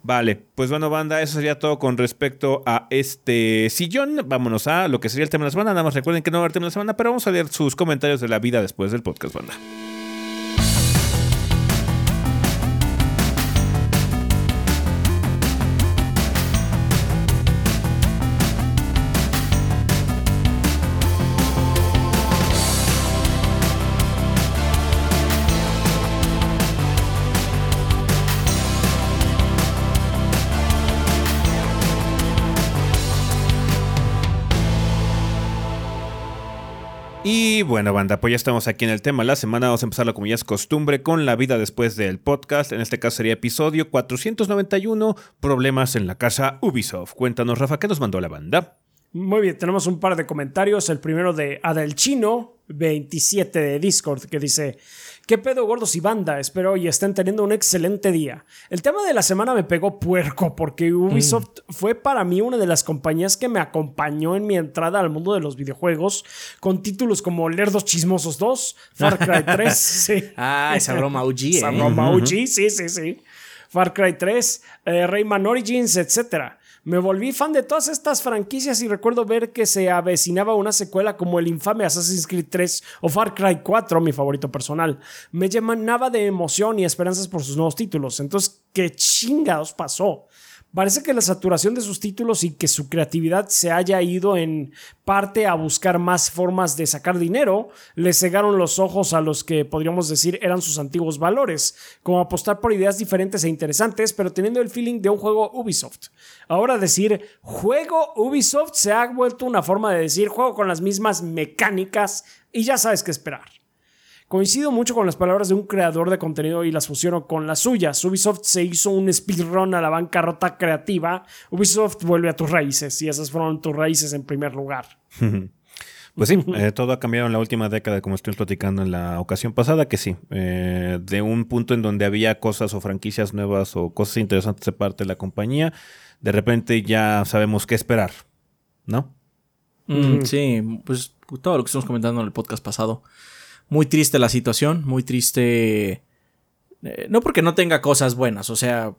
Vale, pues bueno, banda, eso sería todo con respecto a este sillón. Vámonos a lo que sería el tema de la semana. Nada más recuerden que no va a haber tema de la semana, pero vamos a leer sus comentarios de la vida después del podcast, banda. Y bueno, banda, pues ya estamos aquí en el tema la semana. Vamos a empezarlo como ya es costumbre con la vida después del podcast. En este caso sería episodio 491, Problemas en la casa Ubisoft. Cuéntanos, Rafa, ¿qué nos mandó la banda? Muy bien, tenemos un par de comentarios. El primero de Adelchino, 27 de Discord, que dice: ¿Qué pedo, gordos y banda? Espero y estén teniendo un excelente día. El tema de la semana me pegó puerco porque Ubisoft fue para mí una de las compañías que me acompañó en mi entrada al mundo de los videojuegos con títulos como Lerdos Chismosos 2, Far Cry 3. sí. Ah, esa broma OG, ¿eh? Esa broma OG, sí, sí, sí. Far Cry 3, eh, Rayman Origins, etc. Me volví fan de todas estas franquicias y recuerdo ver que se avecinaba una secuela como el infame Assassin's Creed 3 o Far Cry 4, mi favorito personal. Me llenaba de emoción y esperanzas por sus nuevos títulos. Entonces, ¿qué chingados pasó? Parece que la saturación de sus títulos y que su creatividad se haya ido en parte a buscar más formas de sacar dinero, le cegaron los ojos a los que podríamos decir eran sus antiguos valores, como apostar por ideas diferentes e interesantes, pero teniendo el feeling de un juego Ubisoft. Ahora decir juego Ubisoft se ha vuelto una forma de decir juego con las mismas mecánicas y ya sabes qué esperar. Coincido mucho con las palabras de un creador de contenido y las fusiono con las suyas. Ubisoft se hizo un speedrun a la bancarrota creativa. Ubisoft vuelve a tus raíces y esas fueron tus raíces en primer lugar. Pues sí, eh, todo ha cambiado en la última década, como estuvimos platicando en la ocasión pasada, que sí, eh, de un punto en donde había cosas o franquicias nuevas o cosas interesantes de parte de la compañía, de repente ya sabemos qué esperar, ¿no? Mm, sí, pues todo lo que estamos comentando en el podcast pasado. Muy triste la situación, muy triste. eh, no porque no tenga cosas buenas, o sea,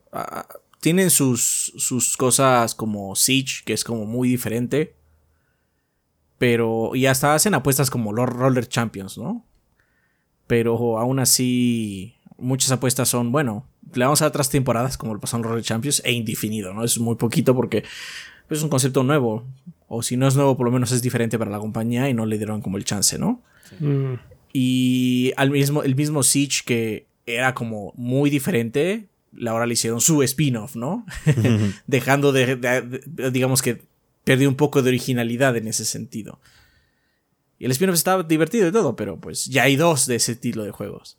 tienen sus, sus cosas como Siege, que es como muy diferente. Pero, y hasta hacen apuestas como los Roller Champions, ¿no? Pero aún así, muchas apuestas son, bueno, le vamos a dar otras temporadas como lo pasó en Roller Champions e indefinido, ¿no? Es muy poquito porque es un concepto nuevo. O si no es nuevo, por lo menos es diferente para la compañía y no le dieron como el chance, ¿no? Mm. Y al mismo, el mismo Siege que era como muy diferente, ahora le hicieron su spin-off, ¿no? Dejando de, de- de- digamos que perdió un poco de originalidad en ese sentido. Y el spin-off estaba divertido y todo, pero pues ya hay dos de ese estilo de juegos.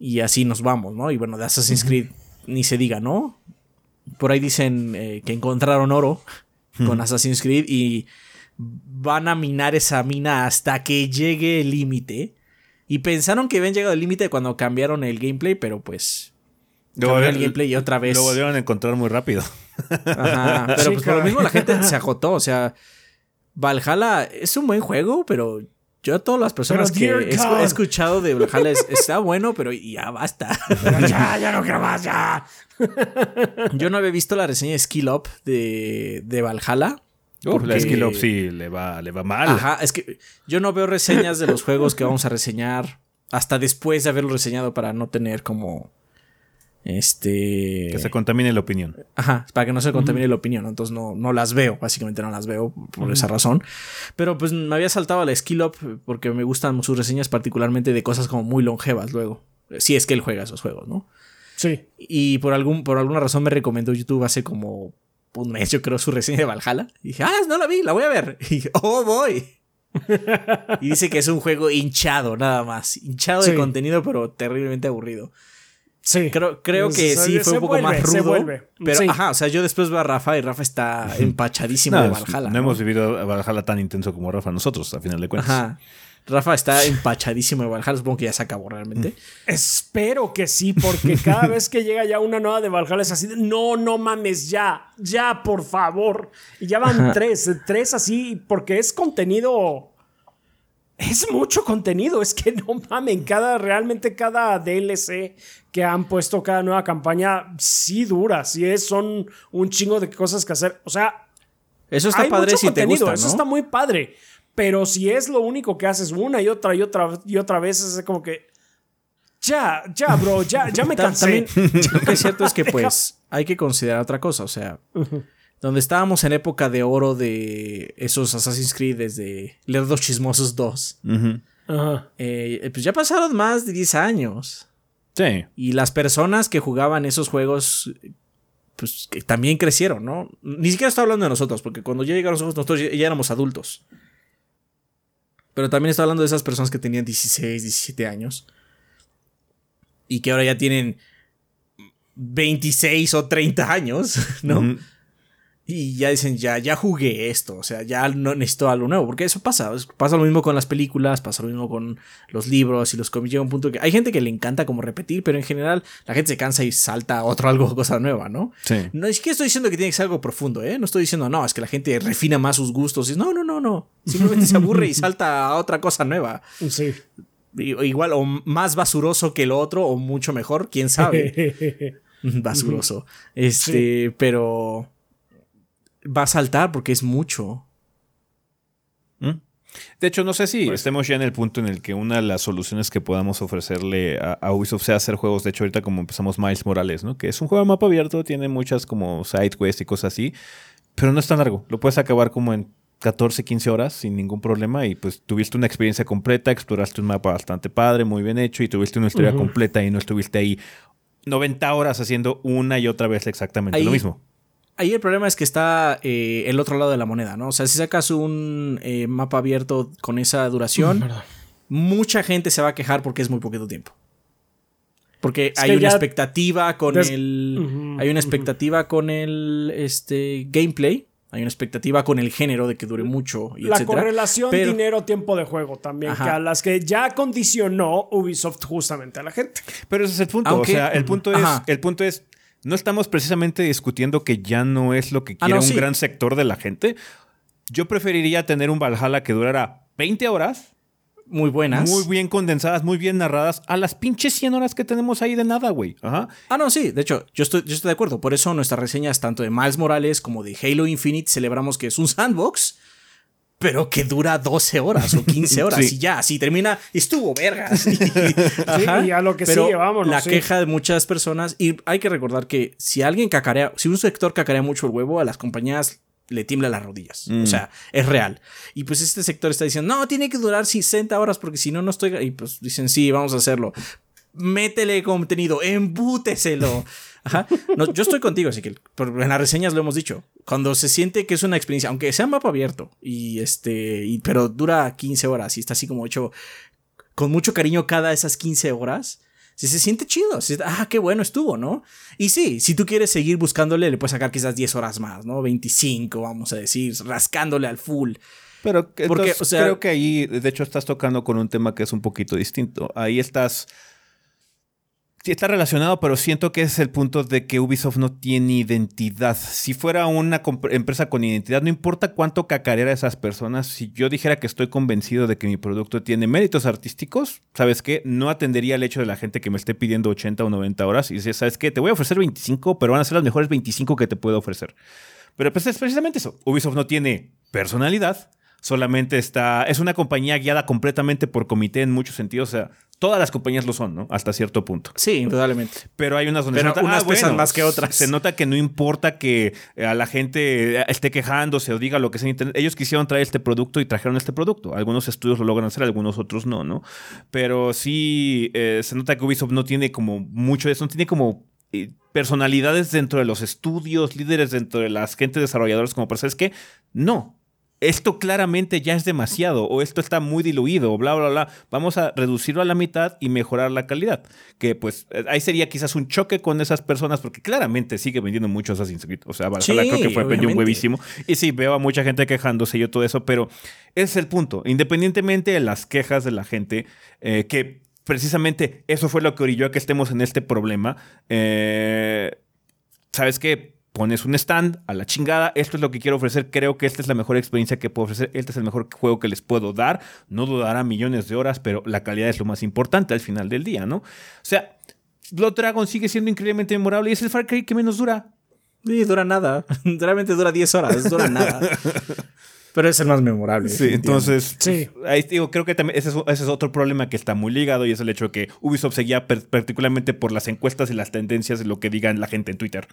Y así nos vamos, ¿no? Y bueno, de Assassin's Creed ni se diga, ¿no? Por ahí dicen eh, que encontraron oro con Assassin's Creed y van a minar esa mina hasta que llegue el límite. Y pensaron que habían llegado al límite cuando cambiaron el gameplay, pero pues. Lo cambiaron el volvieron- gameplay y otra vez. Lo volvieron a encontrar muy rápido. Ajá, pero Sí, pues por lo mismo la gente se agotó. O sea, Valhalla es un buen juego, pero yo a todas las personas Pero, que he escuchado de Valhalla es- está bueno, pero ya basta. ya, ya no quiero más, ya. Yo no había visto la reseña de Skill Up de, de Valhalla. Uh, porque- La skill up sí le va, le va mal. Ajá, es que yo no veo reseñas de los juegos que vamos a reseñar hasta después de haberlo reseñado para no tener como. Este. Que se contamine la opinión. Ajá, para que no se contamine la opinión, entonces no, no las veo, básicamente no las veo por esa razón. Pero pues me había saltado a la Skill Up porque me gustan sus reseñas particularmente de cosas como muy longevas luego. Si es que él juega esos juegos, ¿no? Sí. Y por, algún, por alguna razón me recomendó YouTube hace como un mes, yo creo, su reseña de Valhalla. Y dije, ah, no la vi, la voy a ver. Y dije, oh, voy. y dice que es un juego hinchado, nada más. Hinchado de contenido, pero terriblemente aburrido. Sí. Creo, creo que Se- sí fue un poco vuelve, más rudo. Pero, Sí. ajá, o sea, yo después veo a Rafa y Rafa está empachadísimo No, de Valhalla. no ¿no? hemos vivido Valhalla tan intenso como Rafa nosotros, a final de cuentas. Ajá. Rafa está empachadísimo de Valhalla. Supongo que ya se acabó realmente. Espero que sí, porque cada vez que llega ya una nueva de Valhalla es así de, no, no mames, ya, ya, por favor. Y ya van tres, tres así, porque es contenido... Es mucho contenido, es que no mamen, cada, realmente cada DLC que han puesto, cada nueva campaña, sí dura, sí es, son un chingo de cosas que hacer. O sea, Eso está padre si te gusta, eso está muy padre. Pero si es lo único que haces una y otra y otra y otra vez, es como que. Ya, ya, bro, ya, ya me cansé. También lo que es cierto es que pues hay que considerar otra cosa, o sea, donde estábamos en época de oro de esos Assassin's Creed desde Lerdos Chismosos 2, Ujú. Ajá. eh, pues ya pasaron más de 10 años Sí. y las personas que jugaban esos juegos pues que también crecieron, ¿no? Ni siquiera estoy hablando de nosotros, porque cuando ya llegaron nosotros, nosotros ya, ya éramos adultos. Pero también estoy hablando de esas personas que tenían 16, 17 años. Y que ahora ya tienen 26 o 30 años, ¿no? Ujú. Y ya dicen, ya, ya jugué esto, o sea, ya no necesito algo nuevo, porque eso pasa, pasa lo mismo con las películas, pasa lo mismo con los libros y los cómics, llega un punto que hay gente que le encanta como repetir, pero en general la gente se cansa y salta a otro algo, cosa nueva, ¿no? Sí. No es que estoy diciendo que tiene que ser algo profundo, ¿eh? No estoy diciendo, no, es que la gente refina más sus gustos, y no, no, no, no, simplemente se aburre y salta a otra cosa nueva, Sí. Igual o más basuroso que lo otro, o mucho mejor, quién sabe. basuroso. Este, pero va a saltar porque es mucho. ¿Mm? De hecho, no sé si estemos ya en el punto en el que una de las soluciones que podamos ofrecerle a, a Ubisoft sea hacer juegos. De hecho, ahorita como empezamos Miles Morales, ¿no? Que es un juego de mapa abierto, tiene muchas como side quests y cosas así, pero no es tan largo. Lo puedes acabar como en 14, 15 horas sin ningún problema y pues tuviste una experiencia completa, exploraste un mapa bastante padre, muy bien hecho y tuviste una historia completa y no estuviste ahí 90 horas haciendo una y otra vez exactamente Ahí- lo mismo. Ahí el problema es que está eh, el otro lado de la moneda, ¿no? O sea, si sacas un eh, mapa abierto con esa duración, mucha gente se va a quejar porque es muy poquito tiempo. Porque Es hay una expectativa con des- el. Hay una expectativa con el este gameplay. Hay una expectativa con el género de que dure mucho y La etcétera. correlación Pero- dinero-tiempo de juego también, Ajá. que a las que ya condicionó Ubisoft justamente a la gente. Pero ese es el punto. Aunque- o sea, el punto es, Ajá. el punto es, no estamos precisamente discutiendo que ya no es lo que Ah, quiere no, un sí. gran sector de la gente. Yo preferiría tener un Valhalla que durara 20 horas. Muy buenas. Muy bien condensadas, muy bien narradas, a las pinches 100 horas que tenemos ahí de nada, güey. Ajá. Ah, no, sí, de hecho, yo estoy, yo estoy de acuerdo. Por eso nuestras reseñas, tanto de Miles Morales como de Halo Infinite, celebramos que es un sandbox, pero que dura 12 horas o 15 horas. Sí. Y ya, si termina, estuvo vergas. Y, y a lo que pero sigue, vámonos, La sí. queja de muchas personas, y hay que recordar que si alguien cacarea, si un sector cacarea mucho el huevo, a las compañías le tiembla las rodillas. Mm. O sea, es real. Y pues este sector está diciendo, no, tiene que durar 60 horas porque si no, no estoy. Y pues dicen, sí, vamos a hacerlo. Métele contenido, embúteselo. Ajá. No, yo estoy contigo, así que en las reseñas lo hemos dicho. Cuando se siente que es una experiencia, aunque sea mapa abierto, y este, y, pero dura 15 horas y está así como hecho con mucho cariño cada esas 15 horas. Si se siente chido, si- ah, qué bueno estuvo, ¿no? Y sí, si tú quieres seguir buscándole, le puedes sacar quizás 10 horas más, ¿no? 25, vamos a decir, rascándole al full. Pero Porque, entonces, o sea- creo que ahí, de hecho, estás tocando con un tema que es un poquito distinto. Ahí estás. Sí, está relacionado, pero siento que es el punto de que Ubisoft no tiene identidad. Si fuera una empresa con identidad, no importa cuánto cacareara esas personas, si yo dijera que estoy convencido de que mi producto tiene méritos artísticos, ¿sabes qué? No atendería el hecho de la gente que me esté pidiendo 80 o 90 horas y dice, ¿sabes qué? Te voy a ofrecer 25, pero van a ser las mejores 25 que te puedo ofrecer. Pero pues es precisamente eso. Ubisoft no tiene personalidad, solamente está. Es una compañía guiada completamente por comité en muchos sentidos. O sea, todas las compañías lo son, ¿no? Hasta cierto punto. Sí, indudablemente. Pero hay unas donde Pero se nota, unas ah, pesan bueno, más que otras. Se nota que no importa que eh, a la gente esté quejándose o diga lo que sea en internet. Ellos quisieron traer este producto y trajeron este producto. Algunos estudios lo logran hacer, algunos otros no, ¿no? Pero sí eh, se nota que Ubisoft no tiene como mucho de eso, no tiene como eh, personalidades dentro de los estudios, líderes dentro de las gente desarrolladores como para, ¿sabes qué? No. Esto claramente ya es demasiado, o esto está muy diluido, o bla, bla, bla. Vamos a reducirlo a la mitad y mejorar la calidad. Que pues eh, ahí sería quizás un choque con esas personas, porque claramente sigue vendiendo mucho Assassin's Creed. O sea, Valhalla Sí, creo que fue un huevísimo. Y sí, veo a mucha gente quejándose y yo todo eso, pero ese es el punto. Independientemente de las quejas de la gente, eh, que precisamente eso fue lo que orilló a que estemos en este problema. eh, ¿Sabes qué? Pones un stand a la chingada. Esto es lo que quiero ofrecer. Creo que esta es la mejor experiencia que puedo ofrecer. Este es el mejor juego que les puedo dar. No dudará millones de horas, pero la calidad es lo más importante al final del día, ¿no? O sea, Blood Dragon sigue siendo increíblemente memorable y es el Far Cry que menos dura. Sí, dura nada. Realmente dura 10 horas, dura nada. Pero es el más memorable. Sí, entonces, Sí. ahí digo, creo que también ese es, ese es otro problema que está muy ligado y es el hecho de que Ubisoft seguía per- particularmente por las encuestas y las tendencias de lo que digan la gente en Twitter.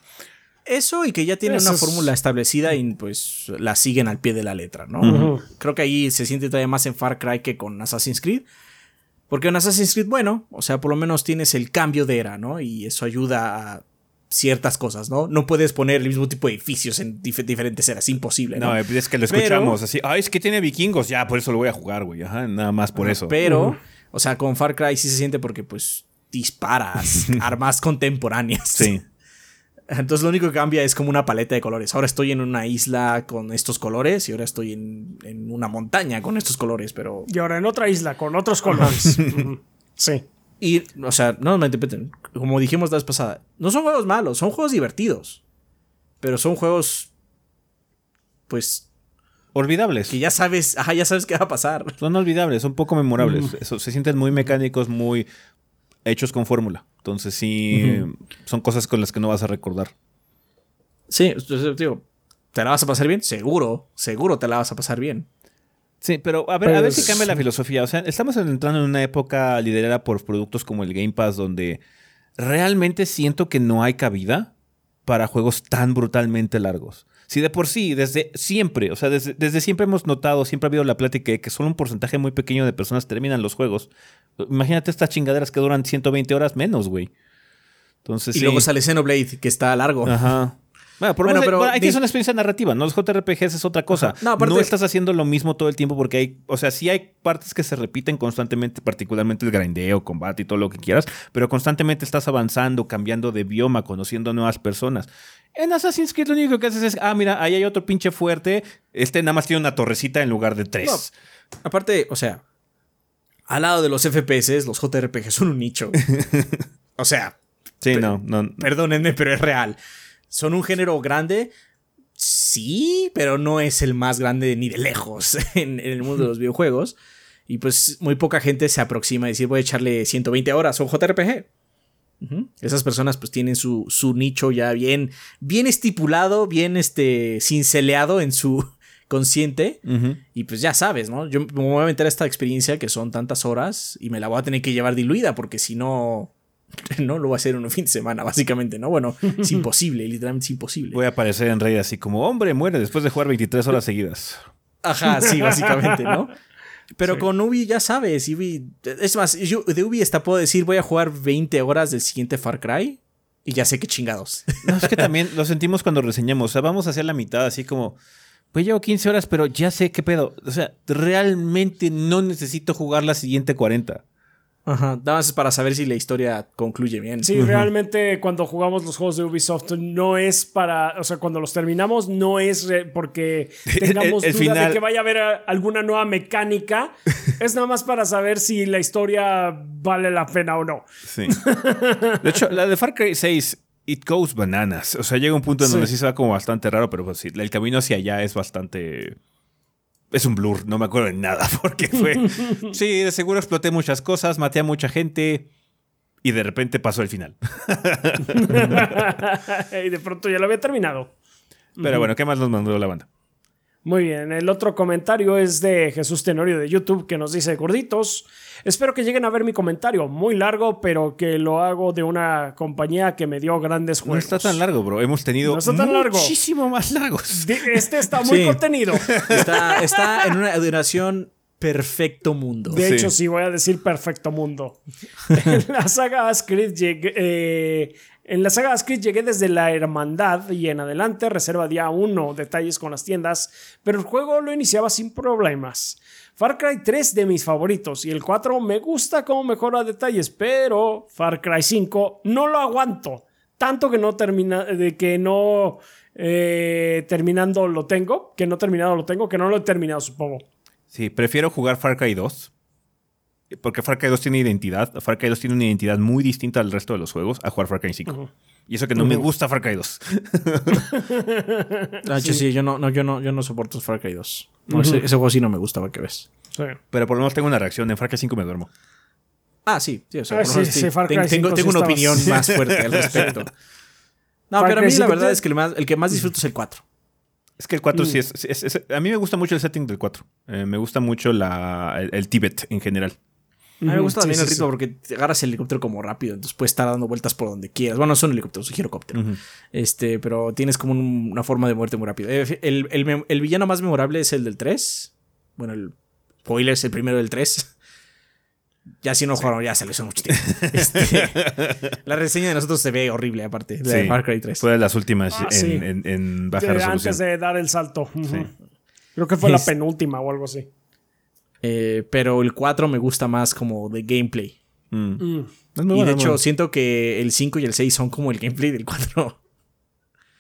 Eso y que ya tienen Eso una es- fórmula establecida y pues la siguen al pie de la letra, ¿no? Creo que ahí se siente todavía más en Far Cry que con Assassin's Creed. Porque en Assassin's Creed, bueno, o sea, por lo menos tienes el cambio de era, ¿no? Y eso ayuda a ciertas cosas, ¿no? No puedes poner el mismo tipo de edificios en dif- diferentes eras, imposible, ¿no? No, es que lo Pero- escuchamos así. Ay, es que tiene vikingos. Ya, por eso lo voy a jugar, güey. Ajá, nada más por eso. Pero, o sea, con Far Cry sí se siente porque pues disparas armas contemporáneas. Sí. Entonces lo único que cambia es como una paleta de colores. Ahora estoy en una isla con estos colores y ahora estoy en, en una montaña con estos colores, pero... Y ahora en otra isla con otros colores. Sí. Y, o sea, no me interpreten. Como dijimos la vez pasada, no son juegos malos, son juegos divertidos. Pero son juegos, pues, Olvidables. que ya sabes, ajá, ya sabes qué va a pasar. Son olvidables, son poco memorables. Eso, se sienten muy mecánicos, muy hechos con fórmula. Entonces sí, son cosas con las que no vas a recordar. Sí, digo, ¿te la vas a pasar bien? Seguro, seguro te la vas a pasar bien. Sí, pero a ver, a ver Pues- si cambia la filosofía. O sea, estamos entrando en una época liderada por productos como el Game Pass, donde realmente siento que no hay cabida para juegos tan brutalmente largos. Si de por sí, desde siempre, o sea, desde, desde siempre hemos notado, siempre ha habido la plática de que solo un porcentaje muy pequeño de personas terminan los juegos. Imagínate estas chingaderas que duran 120 horas menos, güey. Entonces, Y sí. luego sale Xenoblade, que está largo. Ajá. Bueno, por Bueno, menos, pero bueno, ahí tienes di- una experiencia narrativa, ¿no? Los JRPGs es otra cosa. No, no estás haciendo lo mismo todo el tiempo porque hay, o sea, sí hay partes que se repiten constantemente, particularmente el grindeo, combate y todo lo que quieras, pero constantemente estás avanzando, cambiando de bioma, conociendo nuevas personas. En Assassin's Creed lo único que haces es, ah, mira, ahí hay otro pinche fuerte, este nada más tiene una torrecita en lugar de tres. Aparte, o sea, al lado de los FPS, los JRPG son un nicho. o sea, sí, no, no. perdónenme, pero es real. Son un género grande, sí, pero no es el más grande ni de lejos en, en el mundo de los videojuegos. Y pues muy poca gente se aproxima a decir voy a echarle 120 horas a un JRPG. Esas personas pues tienen su, su nicho ya bien, bien estipulado, bien este, cinceleado en su consciente. Y pues ya sabes, ¿no? Yo me voy a meter a esta experiencia que son tantas horas y me la voy a tener que llevar diluida porque si no, no lo voy a hacer en un fin de semana, básicamente, ¿no? Bueno, es imposible, literalmente es imposible. Voy a aparecer en Reddit así como, hombre, muere después de jugar 23 horas seguidas. Ajá, sí, básicamente, ¿no? Pero con Ubi ya sabes, Ubi, es más, yo de Ubi hasta puedo decir voy a jugar 20 horas del siguiente Far Cry y ya sé qué chingados. No, es que también lo sentimos cuando reseñamos. O sea, vamos a hacer la mitad así como, pues llevo 15 horas, pero ya sé qué pedo. O sea, realmente no necesito jugar la siguiente 40. Ajá, nada más es para saber si la historia concluye bien. Sí, realmente cuando jugamos los juegos de Ubisoft no es para, o sea, cuando los terminamos no es porque tengamos El- el duda final- de que vaya a haber a- alguna nueva mecánica, es nada más para saber si la historia vale la pena o no. Sí. De hecho, la de Far Cry 6, it goes bananas. O sea, llega un punto en donde Sí. sí se va como bastante raro, pero pues sí, el camino hacia allá es bastante. Es un blur, no me acuerdo de nada, porque fue. Sí, de seguro exploté muchas cosas, maté a mucha gente. Y de repente pasó el final. y de pronto ya lo había terminado. Pero bueno, ¿qué más nos mandó la banda? Muy bien, el otro comentario es de Jesús Tenorio de YouTube que nos dice, gorditos, espero que lleguen a ver mi comentario, muy largo, pero que lo hago de una compañía que me dio grandes No juegos. está tan largo, bro. Hemos tenido No está tan largo. muchísimo más largos. Este está muy Sí. contenido. Está, está en una duración perfecto mundo. De Sí. hecho, sí, voy a decir perfecto mundo. en la saga Ascrid llegué, eh, en la saga Ascrid llegué desde la hermandad y en adelante reserva día 1 detalles con las tiendas, pero el juego lo iniciaba sin problemas. Far Cry 3 de mis favoritos y el 4 me gusta cómo mejora detalles, pero Far Cry 5 no lo aguanto. Tanto que no termina, de que no eh, terminando lo tengo, que no terminado lo tengo, que no lo he terminado, supongo. Sí, prefiero jugar Far Cry 2. Porque Far Cry 2 tiene identidad. Far Cry 2 tiene una identidad muy distinta al resto de los juegos a jugar Far Cry 5. Y eso que no me gusta Far Cry 2. De hecho, sí, yo, no, no, yo, no, yo no soporto Far Cry 2. No, ese, ese juego sí no me gusta, para que ves. Sí. Pero por lo menos tengo una reacción. En Far Cry 5 me duermo. Ah, sí, sí, o sea, Ah, sí, sí, sí, Far Cry ten- tengo, 5 tengo sí una estabas- opinión más fuerte al respecto. No, Far pero a mí la 5 verdad te- es que el, más, el que más disfruto es el 4. Es que el 4 sí es, es- es- A mí me gusta mucho el setting del 4. Eh, me gusta mucho la, el, el Tíbet en general. A mí me gusta Sí, también sí, el ritmo sí. porque te agarras el helicóptero como rápido, entonces puedes estar dando vueltas por donde quieras. Bueno, no son helicópteros, es girocóptero. Este, pero tienes como un- una forma de moverte muy rápido. Eh, El, el el villano más memorable es el del 3. Bueno, el spoiler es el primero del 3. Ya si no jugaron, ya se les hizo mucho tiempo. Este, la reseña de nosotros se ve horrible, aparte. La de Sí. Far Cry 3. Fue de las últimas Ah, en, sí. en- en baja De- resolución. antes de dar el salto. Sí. Creo que fue la Es- penúltima o algo así. Eh, pero el 4 me gusta más como de gameplay. Mm. Mm. Es muy y bueno, de hecho, bueno. siento que el 5 y el 6 son como el gameplay del 4.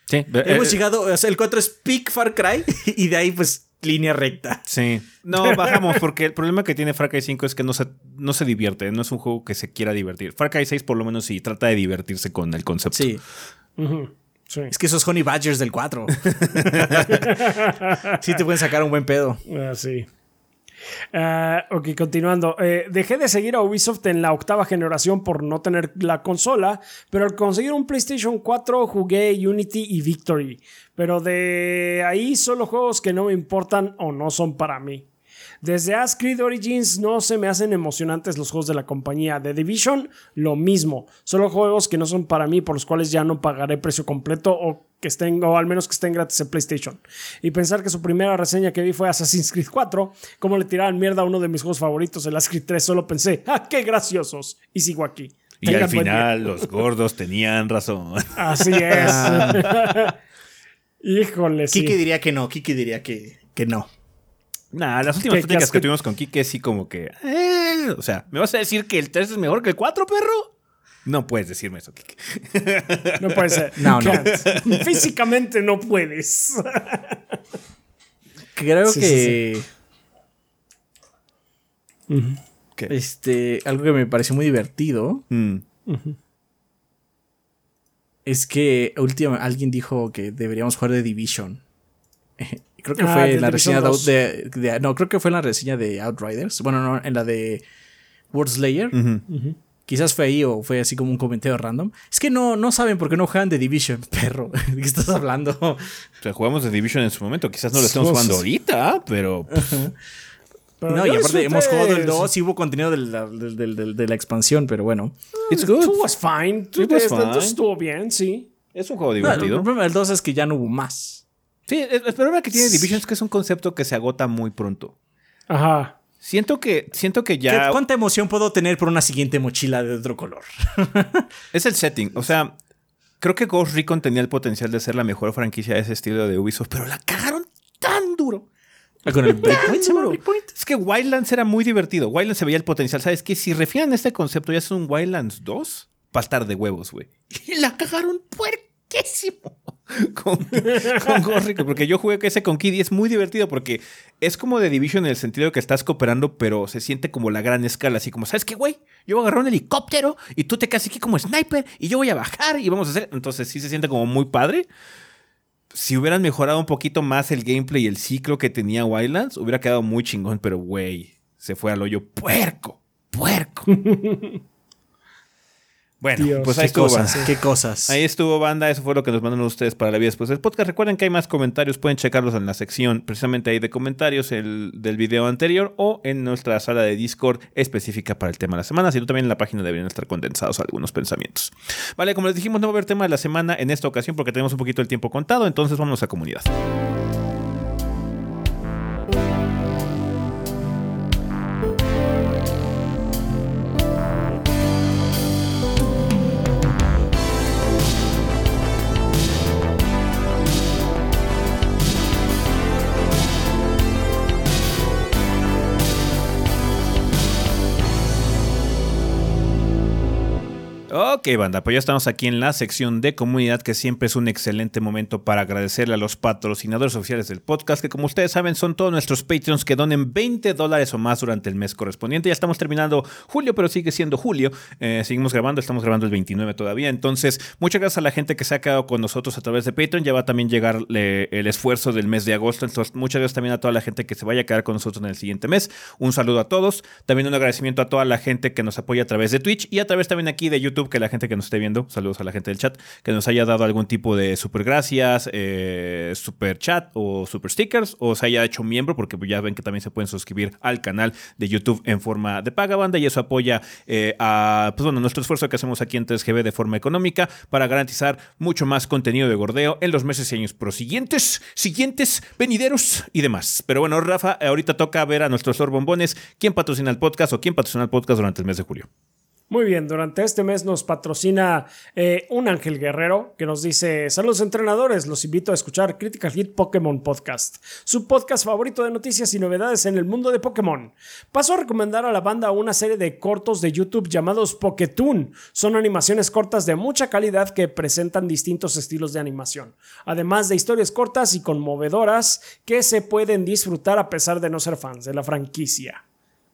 Sí, Hemos eh, llegado, o sea, el 4 es peak Far Cry y de ahí pues línea recta. Sí. No, bajamos porque el problema que tiene Far Cry 5 es que no se, no se divierte. No es un juego que se quiera divertir. Far Cry 6 por lo menos sí trata de divertirse con el concepto. Sí. Sí. es que esos Honey Badgers del 4. sí te pueden sacar un buen pedo. Ah, sí. Ah, ok, continuando. Eh, dejé de seguir a Ubisoft en la octava generación por no tener la consola, pero al conseguir un PlayStation 4 jugué Unity y Victory. Pero de ahí solo juegos que no me importan o no son para mí. Desde Ask Creed Origins no se me hacen emocionantes los juegos de la compañía. The Division, lo mismo. Solo juegos que no son para mí, por los cuales ya no pagaré precio completo o que estén, o al menos que estén gratis en PlayStation. Y pensar que su primera reseña que vi fue Assassin's Creed 4, como le tiraban mierda a uno de mis juegos favoritos, el Assassin's Creed 3, solo pensé, ¡ah, qué graciosos! Y sigo aquí. Y Tengan al final los gordos tenían razón. Así es. Híjole, sí. Kike diría que no, Kike diría que, que no. Nah, las últimas ¿Qué- qué pláticas que tuvimos con Kike sí como que... eh, o sea, ¿me vas a decir que el 3 es mejor que el 4, perro? No puedes decirme eso, Kike. No puede ser. No, no. Físicamente no puedes. Creo Sí, que este algo que me pareció muy divertido Mm. es que última alguien dijo que deberíamos jugar de Division. Creo que Ah, fue de en la reseña de, 2. de- de- No, creo que fue en la reseña de Outriders. Bueno, no, en la de World Slayer. Quizás fue ahí o fue así como un comentario random. Es que no, no saben por qué no juegan The Division, perro. ¿De qué estás hablando? O sea, jugamos The Division en su momento. Quizás no lo estemos Somos- jugando ahorita, pero Pero no, y aparte disfruté hemos jugado el eso. 2 y hubo contenido de la, de la expansión, pero bueno. it's good. It was fine. It was Este- fine. entonces estuvo bien, sí. Es un juego No, el divertido. problema del 2 es que ya no hubo más. Sí, el el problema que tiene Division es que es un concepto que se agota muy pronto. Ajá. Siento que, siento que ¿Qué- ya ¿Cuánta emoción puedo tener por una siguiente mochila de otro color? es el setting. O sea, creo que Ghost Recon tenía el potencial de ser la mejor franquicia de ese estilo de Ubisoft, pero la cagaron tan duro. Ah, Con el Breakpoint. Es que Wildlands era muy divertido. Wildlands se veía el potencial. ¿Sabes qué? Si refinan este concepto y hacen un Wildlands 2, va a estar de huevos, güey. Y la cagaron puerquísimo con, con Ghost Porque yo jugué ese con Kid y es muy divertido porque es como de Division en el sentido de que estás cooperando, pero se siente como la gran escala. Así como, ¿sabes qué, güey? Yo voy a agarrar un helicóptero y tú te quedas aquí como sniper y yo voy a bajar y vamos a hacer. Entonces sí se siente como muy padre si hubieran mejorado un poquito más el gameplay y el ciclo que tenía Wildlands, hubiera quedado muy chingón, pero güey, se fue al hoyo puerco, puerco. bueno, Dios. pues ahí estuvo, cosas, banda. qué cosas. Ahí estuvo banda, eso fue lo que nos mandaron ustedes para la vida después del podcast. Recuerden que hay más comentarios, pueden checarlos en la sección precisamente ahí de comentarios el, del video anterior o en nuestra sala de Discord específica para el tema de la semana, sino también en la página deberían estar condensados algunos pensamientos. Vale, como les dijimos, no va a haber tema de la semana en esta ocasión porque tenemos un poquito el tiempo contado, entonces vámonos a comunidad. Ok, banda, pues ya estamos aquí en la sección de comunidad, que siempre es un excelente momento para agradecerle a los patrocinadores oficiales del podcast, que como ustedes saben son todos nuestros Patreons que donen 20 dólares o más durante el mes correspondiente. Ya estamos terminando julio, pero sigue siendo julio. Eh, seguimos grabando, estamos grabando el 29 todavía. Entonces, muchas gracias a la gente que se ha quedado con nosotros a través de Patreon. Ya va a también llegar el esfuerzo del mes de agosto. Entonces, muchas gracias también a toda la gente que se vaya a quedar con nosotros en el siguiente mes. Un saludo a todos. También un agradecimiento a toda la gente que nos apoya a través de Twitch y a través también aquí de YouTube, que la gente que nos esté viendo, saludos a la gente del chat, que nos haya dado algún tipo de super gracias, eh, super chat o super stickers, o se haya hecho miembro, porque ya ven que también se pueden suscribir al canal de YouTube en forma de paga banda y eso apoya eh, a pues bueno, nuestro esfuerzo que hacemos aquí en 3GB de forma económica para garantizar mucho más contenido de gordeo en los meses y años prosiguientes, siguientes, venideros y demás. Pero bueno, Rafa, ahorita toca ver a nuestros bombones quién patrocina el podcast o quién patrocina el podcast durante el mes de julio. Muy bien, durante este mes nos patrocina eh, un Ángel Guerrero que nos dice, saludos entrenadores, los invito a escuchar Critical Hit Pokémon Podcast, su podcast favorito de noticias y novedades en el mundo de Pokémon. Paso a recomendar a la banda una serie de cortos de YouTube llamados Poketoon. Son animaciones cortas de mucha calidad que presentan distintos estilos de animación, además de historias cortas y conmovedoras que se pueden disfrutar a pesar de no ser fans de la franquicia.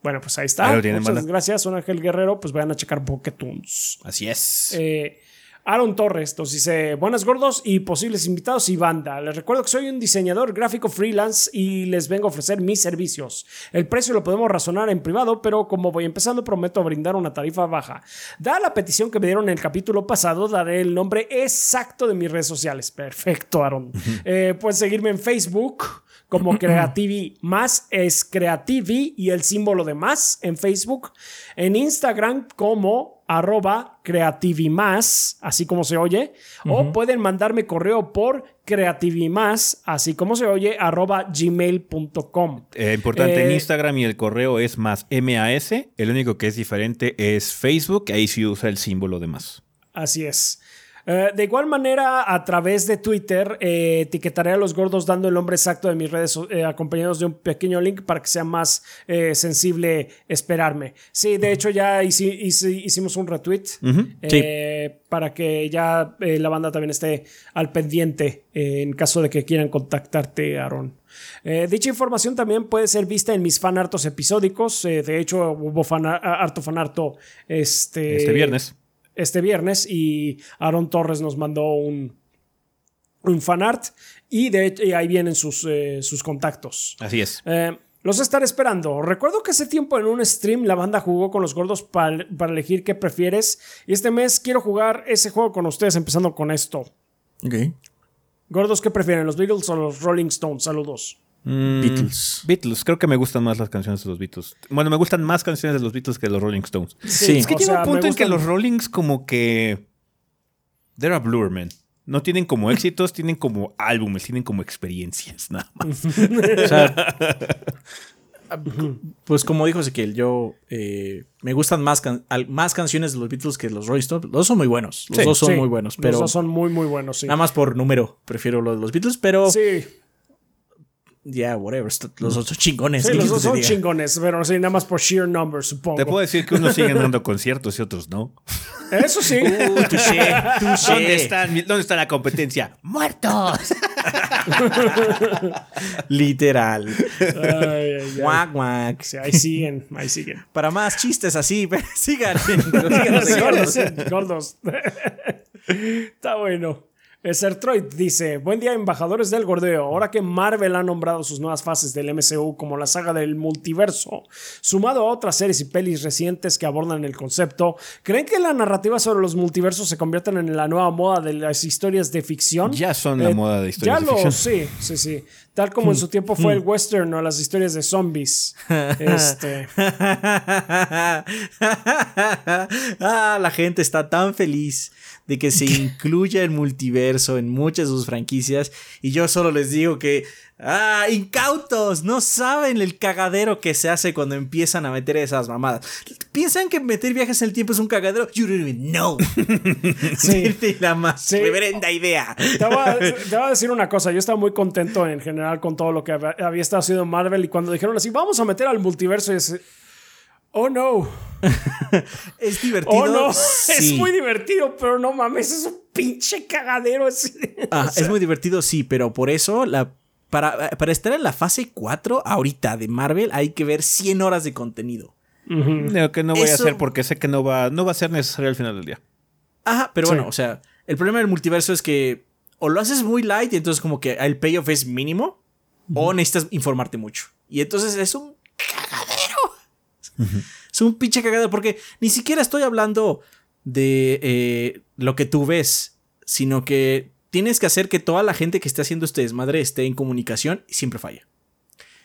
Bueno, pues ahí está. Ahí lo tienen, Muchas banda. gracias, un Ángel Guerrero. Pues vayan a checar Poketoons. Así es. Eh, Aaron Torres nos dice: Buenas gordos y posibles invitados y banda. Les recuerdo que soy un diseñador gráfico freelance y les vengo a ofrecer mis servicios. El precio lo podemos razonar en privado, pero como voy empezando, prometo brindar una tarifa baja. Dada la petición que me dieron en el capítulo pasado, daré el nombre exacto de mis redes sociales. Perfecto, Aaron. Eh, puedes seguirme en Facebook como Creativi más es Creativi y el símbolo de más en Facebook. En Instagram como arroba creativimás, así como se oye. O pueden mandarme correo por creativimás, así como se oye, arroba gmail.com. Eh, importante, en Eh, Instagram y el correo es más MAS. El único que es diferente es Facebook. Ahí sí usa el símbolo de más. Así es. Eh, de igual manera, a través de Twitter, eh, etiquetaré a los gordos dando el nombre exacto de mis redes, eh, acompañados de un pequeño link para que sea más eh, sensible esperarme. Sí, de hecho ya hici- hici- hicimos un retweet eh, para que ya la banda también esté al pendiente en caso de que quieran contactarte, Aaron. Eh, dicha información también puede ser vista en mis fanartos episódicos. eh, de hecho, hubo fan, harto fanarto este, Este viernes. Este viernes y Aaron Torres nos mandó un, un fanart y de hecho y ahí vienen sus, eh, sus contactos. Así es. Eh, los estaré esperando. Recuerdo que hace tiempo en un stream la banda jugó con los gordos pa- para elegir qué prefieres. Y este mes quiero jugar ese juego con ustedes, empezando con esto. Ok. Gordos, ¿qué prefieren? ¿Los Beatles o los Rolling Stones? Saludos. Mm, Beatles. Beatles, creo que me gustan más las canciones de los Beatles. Bueno, me gustan más canciones de los Beatles que de los Rolling Stones. Sí. Es que o llega sea, un punto en que los Rollings como que... They're a blur, man. No tienen como éxitos, tienen como álbumes, tienen como experiencias, nada más. O sea, pues como dijo Ezequiel, yo eh, me gustan más, can- al- más canciones de los Beatles que los Rolling Stones. Los dos son muy buenos. Los Sí, dos son Sí, muy buenos, pero Los dos son muy, muy buenos, sí. nada más por número prefiero los de los Beatles, pero Sí, ya, whatever. Los dos son chingones. sí ¿qué los dos son chingones, pero sí, nada más por sheer numbers, supongo. Te puedo decir que unos siguen dando conciertos y otros no. Eso sí. Uh, touché, touché. ¿Dónde, están, mi- ¿Dónde está la competencia? ¡Muertos! Literal. Ay, ay, ay. Guac, guac. Sí, ahí siguen, ahí siguen. Para más chistes así, sigan. Gordos. sí, gordos. Está bueno. Sertroid dice: Buen día, embajadores del gordeo. Ahora que Marvel ha nombrado sus nuevas fases del MCU como la saga del multiverso, sumado a otras series y pelis recientes que abordan el concepto, ¿creen que la narrativa sobre los multiversos se conviertan en la nueva moda de las historias de ficción? Ya son la Eh, moda de historias ya de lo, ficción. sí, sí, sí. Tal como en su tiempo fue el western o las historias de zombies. Este. ah, la gente está tan feliz de que se incluya el multiverso en muchas de sus franquicias y yo solo les digo que ah, incautos, no saben el cagadero que se hace cuando empiezan a meter esas mamadas. Piensan que meter viajes en el tiempo es un cagadero. You don't even know. Sí. La más Sí. reverenda idea. Te voy, a, te voy a decir una cosa, yo estaba muy contento en general con todo lo que había, había estado haciendo Marvel y cuando dijeron así, vamos a meter al multiverso, y es, oh no, Es divertido. oh no, Sí. es muy divertido, pero no mames, es un pinche cagadero. Ah, o sea, es muy divertido, sí, pero por eso la, para, para estar en la fase 4 ahorita de Marvel hay que ver 100 horas de contenido. Lo que no voy a hacer porque sé que no va, no va a ser necesario al final del día. Ajá, pero Sí. bueno, o sea, el problema del multiverso es que o lo haces muy light y entonces como que el payoff es mínimo o necesitas informarte mucho. Y entonces es un Es un pinche cagadero porque ni siquiera estoy hablando de eh, lo que tú ves, sino que tienes que hacer que toda la gente que esté haciendo este desmadre esté en comunicación y siempre falla.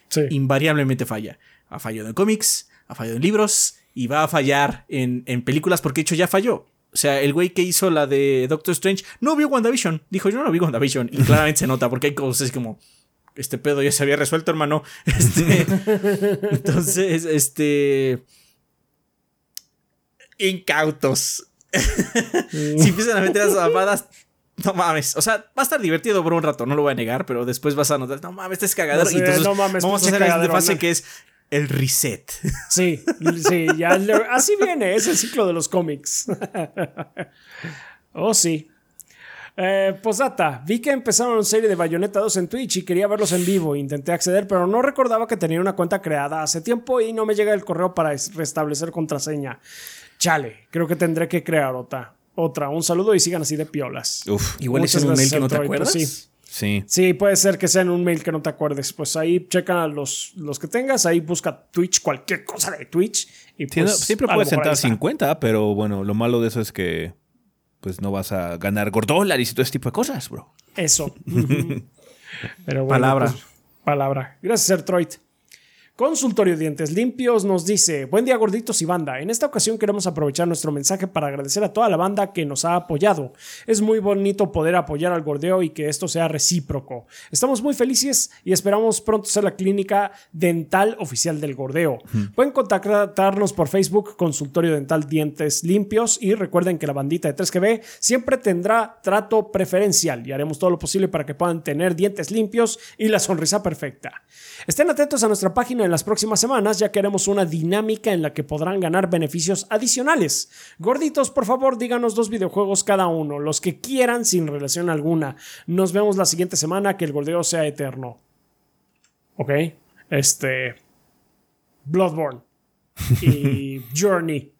sí. invariablemente falla. Ha fallado en cómics, ha fallado en libros y va a fallar en, en películas porque de hecho ya falló. O sea, el güey que hizo la de Doctor Strange no vio WandaVision. Dijo, yo no vi WandaVision. Y claramente se nota porque hay cosas como, este pedo ya se había resuelto, hermano. Este, entonces, este... Incautos. si empiezan a meter esas mamadas, no mames. O sea, va a estar divertido por un rato, no lo voy a negar, pero después vas a notar, no mames, este es cagadero. No sé, y entonces no mames, vamos a pinche hacer la cagadero, fase que es el reset. Sí, sí, ya así viene, es el ciclo de los cómics. oh, sí. Eh, posdata, vi que empezaron una serie de Bayonetta 2 en Twitch y quería verlos en vivo. Intenté acceder, pero no recordaba que tenía una cuenta creada hace tiempo y no me llega el correo para es- restablecer contraseña. Chale, creo que tendré que crear otra. Otra, un saludo y sigan así de piolas. Uf, Igual es en un mail que no te acuerdas. pues sí. sí. Sí, puede ser que sea en un mail que no te acuerdes. Pues ahí checa a los, los que tengas, ahí busca Twitch, cualquier cosa de Twitch. Y Sí, no, pues, siempre puedes está. 50, pero bueno, lo malo de eso es que pues no vas a ganar gordólares y todo ese tipo de cosas, bro. Eso. Pero bueno, Palabra. pues, palabra. Gracias, Ertroid. Consultorio Dientes Limpios nos dice, buen día gorditos y banda, en esta ocasión queremos aprovechar nuestro mensaje para agradecer a toda la banda que nos ha apoyado. Es muy bonito poder apoyar al gordeo y que esto sea recíproco. Estamos muy felices y esperamos pronto ser la clínica dental oficial del gordeo. Pueden contactarnos por Facebook Consultorio Dental Dientes Limpios y recuerden que la bandita de 3GB siempre tendrá trato preferencial y haremos todo lo posible para que puedan tener dientes limpios y la sonrisa perfecta. Estén atentos a nuestra página en las próximas semanas, ya que haremos una dinámica en la que podrán ganar beneficios adicionales. Gorditos, por favor, díganos dos videojuegos cada uno, los que quieran sin relación alguna. Nos vemos la siguiente semana, que el gordeo sea eterno. Ok, este. Bloodborne y Journey.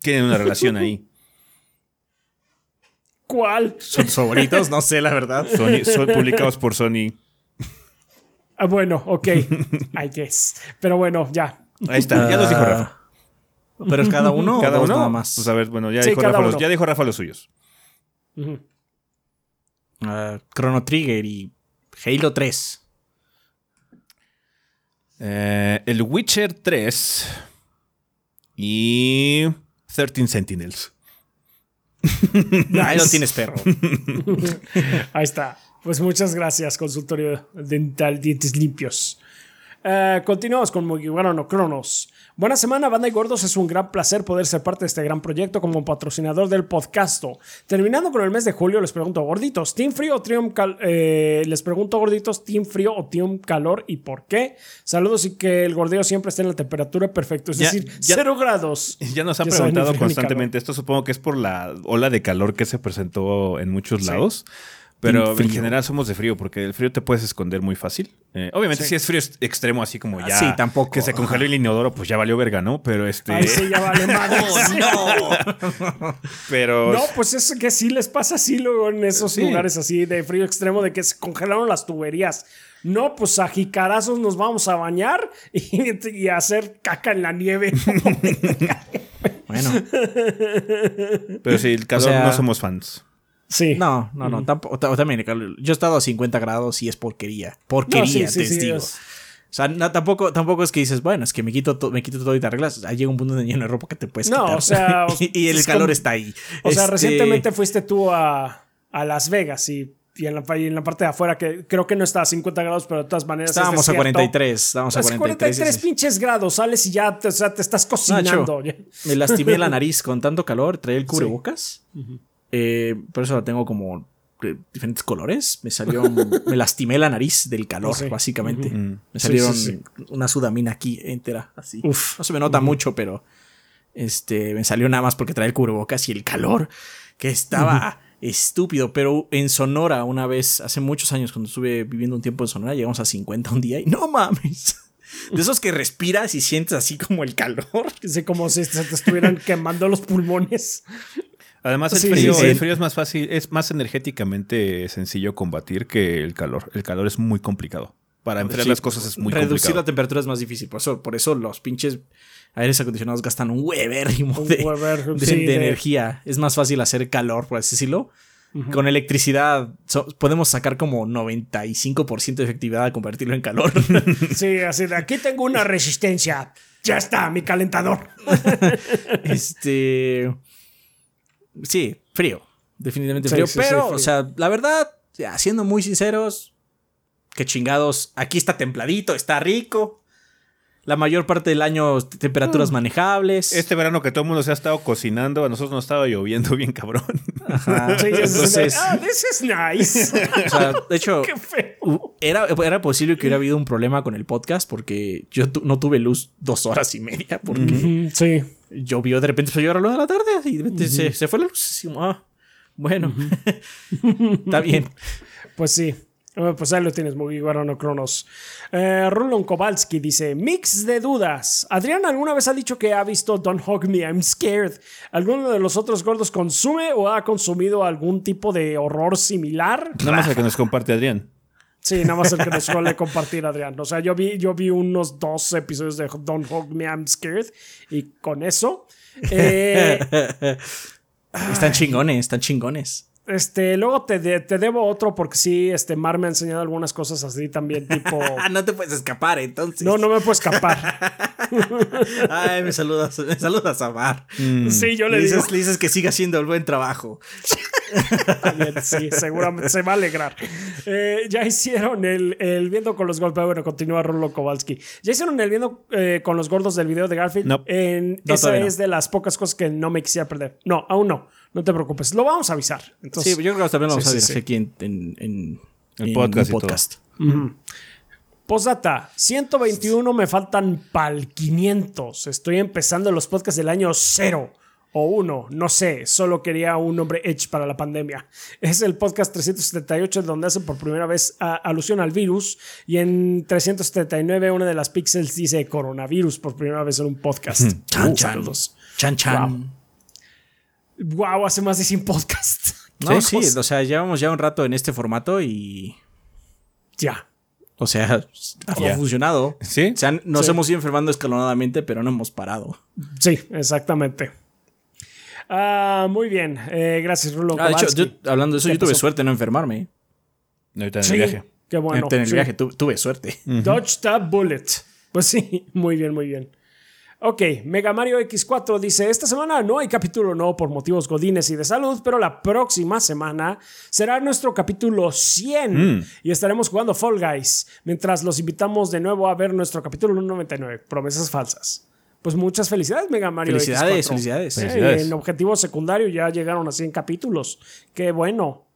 Tienen una relación ahí. ¿Cuál? Son favoritos, no sé la verdad. Sony- son publicados por Sony. Ah, bueno, ok. I guess. Pero bueno, ya. Ahí está, ya los dijo Rafa. Ah, Pero es cada uno Cada o uno. nada más. Pues a ver, bueno, ya, Sí, dijo Rafa los, ya dijo Rafa los suyos. Ah, Chrono Trigger y Halo 3. Eh, el Witcher 3 y 13 Sentinels. Ahí lo tienes, perro. Ahí está. Pues muchas gracias, consultorio dental dientes limpios. Eh, continuamos con Mugiwara no Cronos. Buena semana, banda y gordos. Es un gran placer poder ser parte de este gran proyecto como patrocinador del podcasto. Terminando con el mes de julio, les pregunto, gorditos, ¿Team Frío o Team Cal eh, Les pregunto, gorditos, ¿Team Frío o Team Calor y por qué? Saludos y que el gordeo siempre esté en la temperatura perfecta, es Ya- decir, ya- cero grados. Ya nos han Ya preguntado constantemente esto. Supongo que es por la ola de calor que se presentó en muchos lados. Pero en general somos de frío porque el frío te puedes esconder muy fácil. Eh, obviamente, si es frío ex- extremo, así como ya. Sí, tampoco. Que se congeló el inodoro, pues ya valió verga, ¿no? Pero este. Ahí sí ya vale madre. Pero. No, pues es que sí les pasa así luego en esos Sí. lugares así de frío extremo de que se congelaron las tuberías. No, pues a jicarazos nos vamos a bañar y, y a hacer caca en la nieve. Bueno, Pero sí, el calor sea- no somos fans. Sí. no, no, no. Tampoco, ta- también, yo he estado a 50 grados y es porquería. Porquería, No, sí, sí, te sí, digo. es- O sea, no, tampoco, tampoco es que dices, bueno, es que me quito, to- me quito todo y te arreglas. Ahí llega un punto de lleno de ropa que te puedes No, quitar. o sea, y, y el es calor como- está ahí. O sea, Este, recientemente fuiste tú a, a Las Vegas y, y en, la, y en la parte de afuera, que creo que no está a 50 grados, pero de todas maneras. es Estábamos a desierto. 43. Estábamos a Pues 43. 43 sí, sí. pinches grados, sales y ya te, o sea, te estás Nacho, cocinando. me lastimé la nariz con tanto calor. Traía el cubrebocas. Eh, por eso la tengo como de diferentes colores. Me salió. me lastimé la nariz del calor, básicamente. Me Sí, salieron sí, una sudamina aquí entera, así. Uf. No se me nota mucho, pero este me salió nada más porque traía el cubrebocas y el calor que estaba estúpido. Pero en Sonora, una vez, hace muchos años, cuando estuve viviendo un tiempo en Sonora, llegamos a 50 un día y no mames. De esos que respiras y sientes así como el calor. Sí, como si se te estuvieran quemando los pulmones. Además, el, Sí, frío, sí, sí. el frío es más fácil, es más energéticamente sencillo combatir que el calor. El calor es muy complicado. Para enfriar Sí, las cosas es muy Reducir complicado. la temperatura es más difícil. Por eso, por eso los pinches aires acondicionados gastan un huevérrimo Un de, huever, de- sí, de de- energía. Es más fácil hacer calor, por así decirlo. Con electricidad so- podemos sacar como 95% de efectividad a convertirlo en calor. Sí, así de aquí tengo una resistencia. Ya está, mi calentador. este. Sí, frío. Definitivamente frío. sí, sí, pero, frío. o sea, la verdad, ya, siendo muy sinceros, que chingados. Aquí está templadito, está rico. La mayor parte del año temperaturas manejables. Este verano que todo el mundo se ha estado cocinando, a nosotros nos estaba lloviendo bien cabrón. Ajá. Sí, Entonces, ah, this is nice. o sea, de hecho, Qué feo. u- era, era posible que hubiera habido un problema con el podcast porque yo tu- no tuve luz dos horas y media porque Mm, Sí. llovió de repente empezó a llover a la de la tarde y de repente se, se fue la luz. Como, ah, bueno, está bien. Pues sí. Eh, Pues ahí lo tienes, muy no Cronos. Eh, Rulon Kowalski dice: Mix de dudas. Adrián alguna vez ha dicho que ha visto Don't Hug Me, I'm Scared. ¿Alguno de los otros gordos consume o ha consumido algún tipo de horror similar? Nada más el que nos comparte Adrián. Sí, nada más el que nos suele compartir Adrián. O sea, yo vi, yo vi unos dos episodios de Don't Hug Me, I'm Scared. Y con eso. eh, Están chingones, están chingones. Este, luego te, de- te debo otro porque sí, este Mar me ha enseñado algunas cosas así también, tipo. Ah, no te puedes escapar entonces. No, no me puedo escapar. Ay, me saludas, me saludas a Mar. Sí, yo le Le digo. dices, le dices que siga haciendo el buen trabajo. También, sí, seguramente se va a alegrar. Eh, ya hicieron el, el viendo con los gordos. Bueno, continúa Rolo Kowalski. Ya hicieron el viendo eh, con los gordos del video de Garfield. No. En- No, esa no. es de las pocas cosas que no me quisiera perder. No, aún no. No te preocupes. Lo vamos a avisar. Entonces, sí, yo creo que también lo vamos sí, a sí, sí. aquí en, en, en- El en podcast un y todo. podcast. Postdata, 121 me faltan pal 500. Estoy empezando los podcasts del año 0 o 1, no sé, solo quería un nombre edge para la pandemia. Es el podcast 378 donde hacen por primera vez ah, alusión al virus y en 379 una de las pixels dice coronavirus por primera vez en un podcast. Chan, Uh, chan. Chan, chan. Wow, hace más de 100 podcasts. No, sí, Pues, o sea, llevamos ya un rato en este formato y. ya. O sea, ha funcionado. ¿Sí? O sea, nos Sí. hemos ido enfermando escalonadamente, pero no hemos parado. Sí, exactamente. Ah, muy bien. Eh, gracias, Rulo. Ah, de hecho, Kowalski. yo- hablando de eso, ¿Qué yo tuve pasó? suerte en no enfermarme. Ahorita en Sí, el viaje. Qué bueno. en el sí. viaje tu- tuve suerte. Dodge the bullet. Pues sí, muy bien, muy bien. Ok, Mega Mario X4 dice, esta semana no hay capítulo nuevo por motivos godines y de salud, pero la próxima semana será nuestro capítulo 100 y estaremos jugando Fall Guys, mientras los invitamos de nuevo a ver nuestro capítulo 99, promesas falsas. Pues muchas felicidades, Mega Mario Felicidades, X4. felicidades. Eh, Felicidades. en objetivo secundario ya llegaron a 100 capítulos. Qué bueno.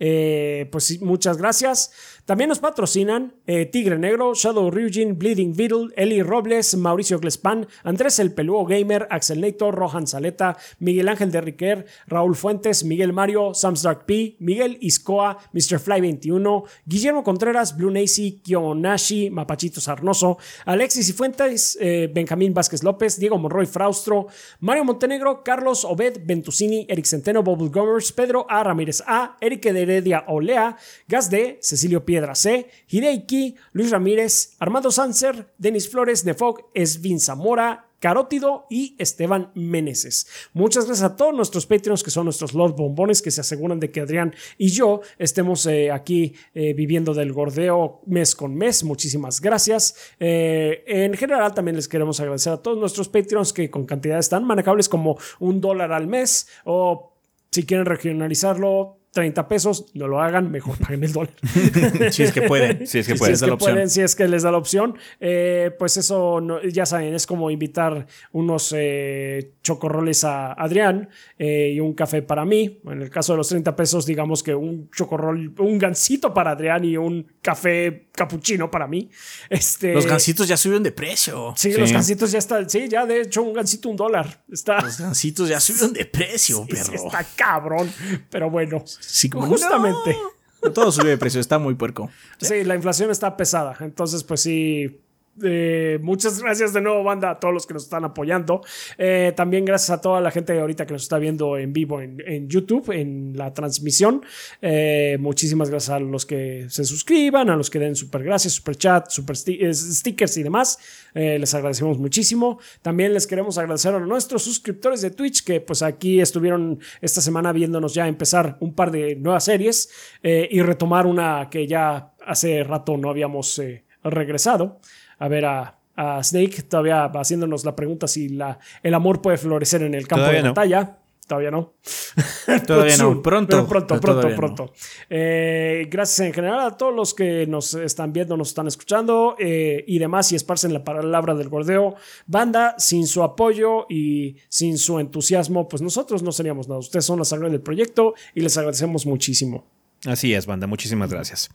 Eh, pues muchas gracias. También nos patrocinan eh, Tigre Negro, Shadow Ryujin, Bleeding Beetle, Eli Robles, Mauricio Glespan, Andrés el Pelúo Gamer, Axel Neito, Rohan Saleta, Miguel Ángel de Riquer, Raúl Fuentes, Miguel Mario, Sam's Dark P, Miguel Iscoa, Mr. Fly 21, Guillermo Contreras, Blue Nacy, Kionashi, Mapachito Sarnoso, Alexis y Fuentes, eh, Benjamín Vázquez López, Diego Monroy Fraustro, Mario Montenegro, Carlos Obed, Ventusini, Eric Centeno, Bubble Gomers, Pedro A. Ramírez A, Eric de Heredia Olea, Gas D, Cecilio Piedra C, Hideiki, Luis Ramírez, Armando Sanser, Denis Flores, Nefog, Esvin Zamora, Carótido y Esteban Meneses. Muchas gracias a todos nuestros Patreons que son nuestros Lord Bombones que se aseguran de que Adrián y yo estemos eh, aquí eh, viviendo del gordeo mes con mes. Muchísimas gracias. Eh, en general también les queremos agradecer a todos nuestros Patreons que con cantidades tan manejables como un dólar al mes o si quieren regionalizarlo 30 pesos, no lo hagan, mejor paguen el dólar. Si es que pueden. Sí, es que Si pueden. es la que pueden, si es que les da la opción, eh, pues eso, no- ya saben, es como invitar unos eh, chocorroles a Adrián eh, y un café para mí. En el caso de los 30 pesos, digamos que un chocorrol, un gansito para Adrián y un café capuchino para mí. Este, Los gansitos ya subieron de precio. Sí, Sí. los gansitos ya están. Sí, ya de hecho, un gansito un dólar. Está. Los gansitos ya subieron de precio, sí, está cabrón. Pero bueno, Sí, como, justamente. no. Todo sube de precio, está muy puerco. Sí, la inflación está pesada. Entonces, pues sí. Eh, muchas gracias de nuevo, banda, a todos los que nos están apoyando. Eh, también gracias a toda la gente ahorita que nos está viendo en vivo en, YouTube, en la transmisión. Eh, muchísimas gracias a los que se suscriban, a los que den super gracias, super chat, super sti- stickers y demás. Les agradecemos muchísimo. También les queremos agradecer a nuestros suscriptores de Twitch que pues aquí estuvieron esta semana viéndonos ya empezar un par de nuevas series y retomar una que ya hace rato no habíamos regresado a ver a, a Snake todavía haciéndonos la pregunta si la, el amor puede florecer en el campo Todavía de no. batalla. Todavía no. Todavía no, pronto. pero pronto, pero pronto, no. pronto. Eh, gracias en general a todos los que nos están viendo, nos están escuchando eh, y demás y esparcen la palabra del gordeo. Banda, sin su apoyo y sin su entusiasmo, pues nosotros no seríamos nada. Ustedes son la sangre del proyecto y les agradecemos muchísimo. Así es, banda. Muchísimas gracias.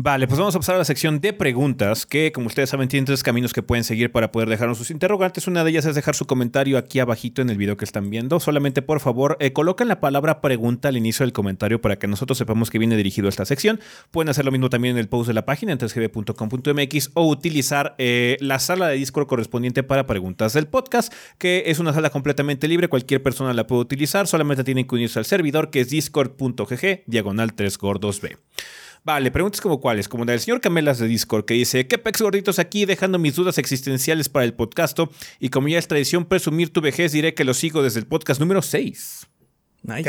Vale, pues vamos a pasar a la sección de preguntas, que como ustedes saben tienen tres caminos que pueden seguir para poder dejarnos sus interrogantes. Una de ellas es dejar su comentario aquí abajito en el video que están viendo. Solamente por favor eh, coloquen la palabra pregunta al inicio del comentario para que nosotros sepamos que viene dirigido a esta sección. Pueden hacer lo mismo también en el post de la página en 3gb.com.mx o utilizar eh, la sala de Discord correspondiente para preguntas del podcast, que es una sala completamente libre, cualquier persona la puede utilizar, solamente tienen que unirse al servidor que es discord.gg diagonal 3 gordos B. Vale, preguntas como cuáles, como la del señor Camelas de Discord, que dice, ¿qué pex gorditos aquí dejando mis dudas existenciales para el podcast? Y como ya es tradición presumir tu vejez, diré que lo sigo desde el podcast número 6. Nice.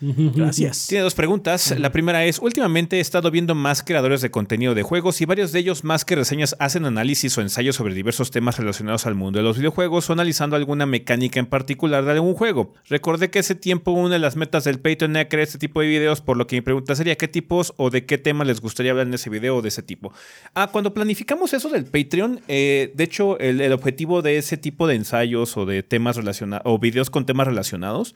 Gracias. Tiene dos preguntas. La primera es, últimamente he estado viendo más creadores de contenido de juegos y varios de ellos más que reseñas hacen análisis o ensayos sobre diversos temas relacionados al mundo de los videojuegos o analizando alguna mecánica en particular de algún juego. Recordé que ese tiempo una de las metas del Patreon era crear este tipo de videos, por lo que mi pregunta sería qué tipos o de qué temas les gustaría hablar en ese video o de ese tipo. Ah, cuando planificamos eso del Patreon, eh, de hecho el, el objetivo de ese tipo de ensayos o de temas relacionados o videos con temas relacionados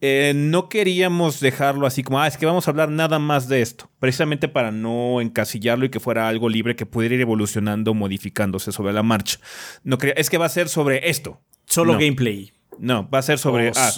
eh, no queríamos dejarlo así como, ah, es que vamos a hablar nada más de esto, precisamente para no encasillarlo y que fuera algo libre que pudiera ir evolucionando, modificándose sobre la marcha. No es que va a ser sobre esto. Solo No. gameplay. No, va a ser sobre O ah,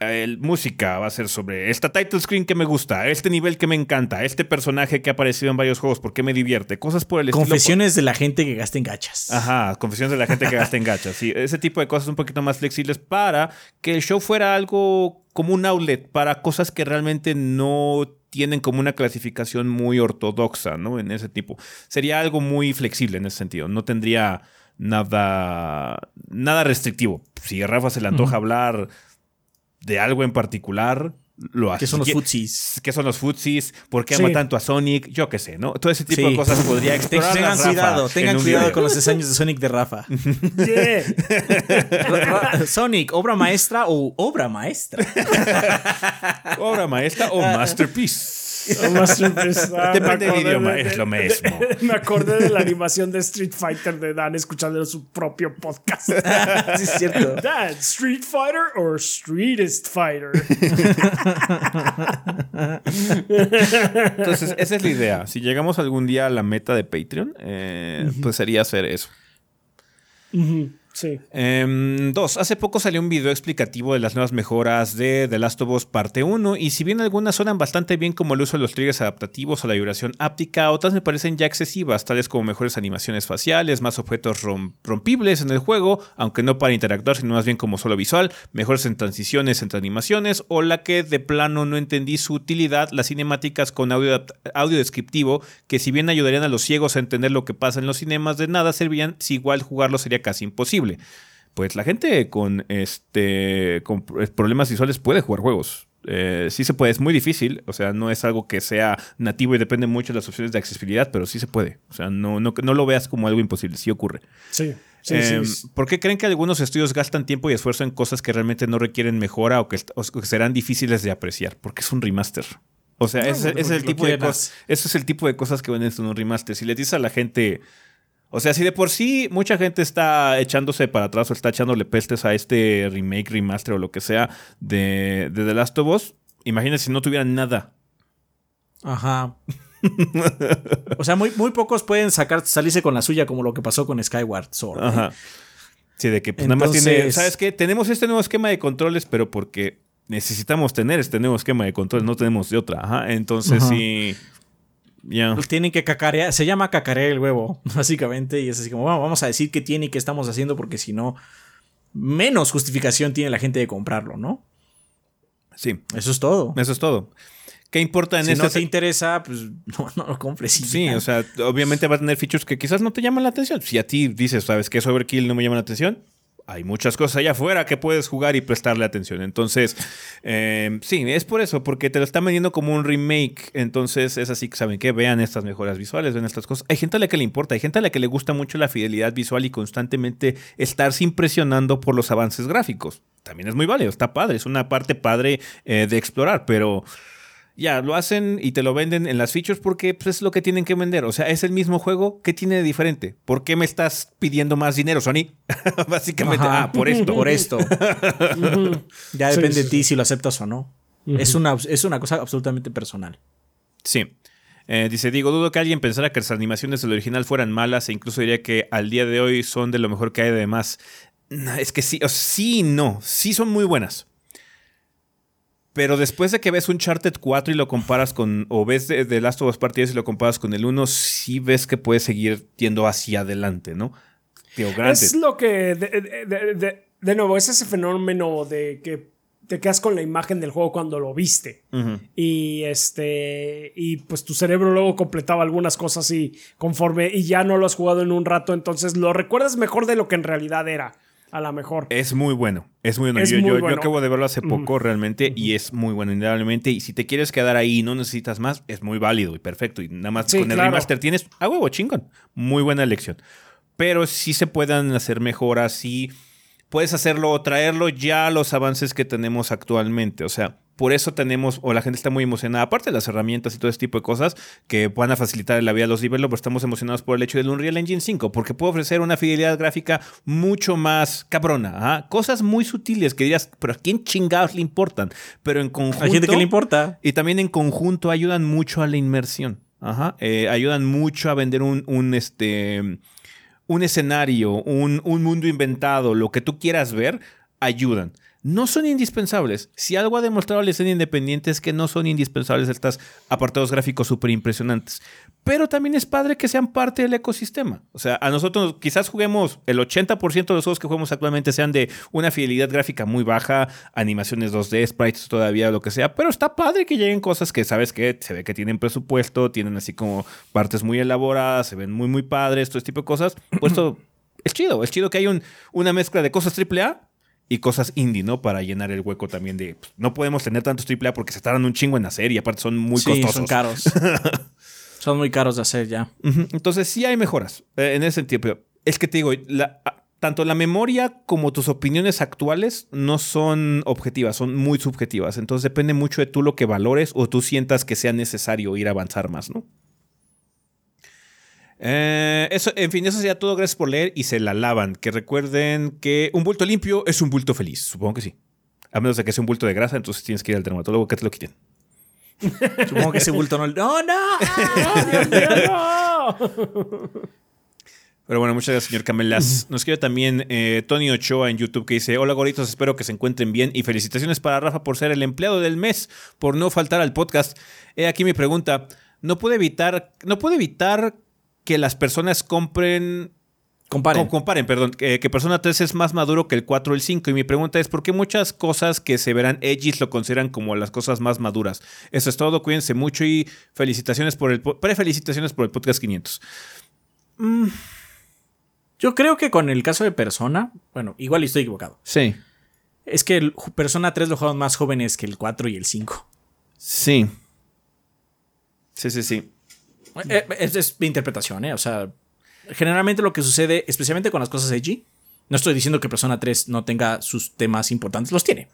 el- música, va a ser sobre esta title screen que me gusta, este nivel que me encanta, este personaje que ha aparecido en varios juegos porque me divierte, cosas por el estilo. Confesiones de la gente que gasta en gachas. Ajá, confesiones de la gente que gasta en gachas. Sí, ese tipo de cosas un poquito más flexibles para que el show fuera algo como un outlet para cosas que realmente no tienen como una clasificación muy ortodoxa, ¿no? En ese tipo. Sería algo muy flexible en ese sentido. No tendría nada, nada restrictivo. Si a Rafa se le antoja hablar de algo en particular, lo hace. ¿Qué son los futsis? ¿Qué son los futsis? ¿Por qué ama tanto a Sonic? Yo qué sé, ¿no? Todo ese tipo de cosas podría explorar. Tengan cuidado, tengan cuidado con los diseños de Sonic de Rafa. Sonic, obra maestra o obra maestra. obra maestra o masterpiece. Ah, Depende del idioma, es lo mismo. me acordé de la animación de Street Fighter de Dan escuchando su propio podcast. sí, es cierto. Dan, Street Fighter o Streetest Fighter. Entonces, esa es la idea. Si llegamos algún día a la meta de Patreon, eh, pues sería hacer eso. Sí. Em, dos, hace poco salió un video explicativo de las nuevas mejoras de The Last of Us parte 1 y si bien algunas suenan bastante bien como el uso de los triggers adaptativos o la vibración áptica, otras me parecen ya excesivas, tales como mejores animaciones faciales, más objetos rompibles en el juego, aunque no para interactuar, sino más bien como solo visual, mejores en transiciones entre animaciones o la que de plano no entendí su utilidad, las cinemáticas con audio, audio descriptivo, que si bien ayudarían a los ciegos a entender lo que pasa en los cinemas, de nada servirían si igual jugarlo sería casi imposible. Pues la gente con, este, con problemas visuales puede jugar juegos. Eh, sí se puede, es muy difícil, o sea, no es algo que sea nativo y depende mucho de las opciones de accesibilidad, pero sí se puede. O sea, no, no, no lo veas como algo imposible, sí ocurre. Sí. Em, ¿Por qué creen que algunos estudios gastan tiempo y esfuerzo en cosas que realmente no requieren mejora o que, serán difíciles de apreciar? Porque es un remaster. O sea, ese, es el tipo de cosas, eso es el tipo de cosas que venden en un remaster. Si le dices a la gente, o sea, si de por sí mucha gente está echándose para atrás o está echándole pestes a este remake, remaster o lo que sea de, The Last of Us, imagínense si no tuvieran nada. Ajá. o sea, muy, muy pocos pueden sacar, salirse con la suya, como lo que pasó con Skyward Sword. ¿eh? Ajá. Sí, de que pues, nada más tiene. ¿Sabes qué? Tenemos este nuevo esquema de controles, pero porque necesitamos tener este nuevo esquema de controles, no tenemos de otra. Ajá. Entonces sí. Tienen que cacarear, se llama cacarear el huevo, básicamente, y es así como, vamos a decir qué tiene y qué estamos haciendo, porque si no, menos justificación tiene la gente de comprarlo, ¿no? Sí. Eso es todo. Eso es todo. ¿Qué importa en si este no te interesa, pues no, lo compres. Sí, o sea, obviamente va a tener features que quizás no te llaman la atención. Si a ti dices, ¿sabes qué? Overkill no me llama la atención, hay muchas cosas allá afuera que puedes jugar y prestarle atención. Entonces, eh, sí, es por eso, porque te lo están vendiendo como un remake. Entonces, es así que saben que vean estas mejoras visuales, ven estas cosas. Hay gente a la que le importa, hay gente a la que le gusta mucho la fidelidad visual y constantemente estarse impresionando por los avances gráficos. También es muy válido, está padre, es una parte padre eh, de explorar, pero ya, lo hacen y te lo venden en las features porque pues, es lo que tienen que vender. O sea, es el mismo juego. ¿Qué tiene de diferente? ¿Por qué me estás pidiendo más dinero, Sony? Básicamente, ah, por esto. Por esto. ya depende de ti si lo aceptas o no. es, una, es una cosa absolutamente personal. Sí. Eh, dice, digo, dudo que alguien pensara que las animaciones del original fueran malas e incluso diría que al día de hoy son de lo mejor que hay de más. Es que sí, o sí, no, sí son muy buenas. Pero después de que ves un Uncharted 4 y lo comparas con, o ves de, Last of Us y lo comparas con el 1, sí ves que puede seguir yendo hacia adelante, ¿no? Es lo que, de, nuevo, es ese fenómeno de que te quedas con la imagen del juego cuando lo viste. Y este. Y pues tu cerebro luego completaba algunas cosas y conforme. Y ya no lo has jugado en un rato. Entonces lo recuerdas mejor de lo que en realidad era a lo mejor. Es muy bueno. Es muy bueno. yo, acabo de verlo hace poco realmente y es muy bueno, indudablemente. Y si te quieres quedar ahí y no necesitas más, es muy válido y perfecto. Y nada más con el remaster tienes a huevo, chingón. Muy buena elección. Pero sí se puedan hacer mejoras y puedes hacerlo o traerlo ya a los avances que tenemos actualmente. O sea, por eso tenemos, o la gente está muy emocionada, aparte de las herramientas y todo ese tipo de cosas que van a facilitar la vida a los developers, estamos emocionados por el hecho del Unreal Engine 5, porque puede ofrecer una fidelidad gráfica mucho más cabrona. ¿ah? Cosas muy sutiles que dirías, pero ¿a quién chingados le importan? Pero en conjunto. Hay gente que le importa. Y también en conjunto ayudan mucho a la inmersión. Ajá. Eh, ayudan mucho a vender un, un, este, un escenario, un, un mundo inventado, lo que tú quieras ver, ayudan. No son indispensables. Si algo ha demostrado la escena independiente es que no son indispensables estos apartados gráficos súper impresionantes. Pero también es padre que sean parte del ecosistema. O sea, a nosotros quizás juguemos, el 80% de los juegos que jugamos actualmente sean de una fidelidad gráfica muy baja, animaciones 2D, sprites todavía, lo que sea. Pero está padre que lleguen cosas que sabes que se ve que tienen presupuesto, tienen así como partes muy elaboradas, se ven muy, muy padres, todo este tipo de cosas. Pues esto es chido. Es chido que hay un, una mezcla de cosas AAA y cosas indie, ¿no? Para llenar el hueco también de. Pues, no podemos tener tantos AAA porque se tardan un chingo en hacer y aparte son muy Sí, costosos. son caros. son muy caros de hacer ya. Entonces sí hay mejoras eh, en ese sentido. Pero es que te digo, la- tanto la memoria como tus opiniones actuales no son objetivas, son muy subjetivas. Entonces depende mucho de tú lo que valores o tú sientas que sea necesario ir a avanzar más, ¿no? Eh, eso, en fin, eso sería todo. Gracias por leer y se la lavan. Que recuerden que un bulto limpio es un bulto feliz. Supongo que sí. A menos de que sea un bulto de grasa, entonces tienes que ir al dermatólogo que te lo quiten. Supongo que ese bulto no. ¡No, no! Pero bueno, muchas gracias, señor Camelas. Nos quiere también eh, Tony Ochoa en YouTube que dice: Hola, gorritos, espero que se encuentren bien y felicitaciones para Rafa por ser el empleado del mes, por no faltar al podcast. He aquí mi pregunta: ¿No puede evitar, no puede evitar que las personas compren Comparen. Com- comparen, perdón, que, que Persona 3 es más maduro que el 4 o el 5. Y mi pregunta es: ¿por qué muchas cosas que se verán edgys lo consideran como las cosas más maduras? Eso es todo, cuídense mucho y felicitaciones por el pre-felicitaciones por el podcast 500. Yo creo que con el caso de Persona, bueno, igual estoy equivocado. Sí. Es que el Persona 3 lo jugaron más jóvenes que el 4 y el 5. Sí. Sí, sí, sí. Eh, Es, es mi interpretación, ¿eh? O sea, generalmente lo que sucede, especialmente con las cosas edgy, no estoy diciendo que Persona 3 no tenga sus temas importantes, los tiene.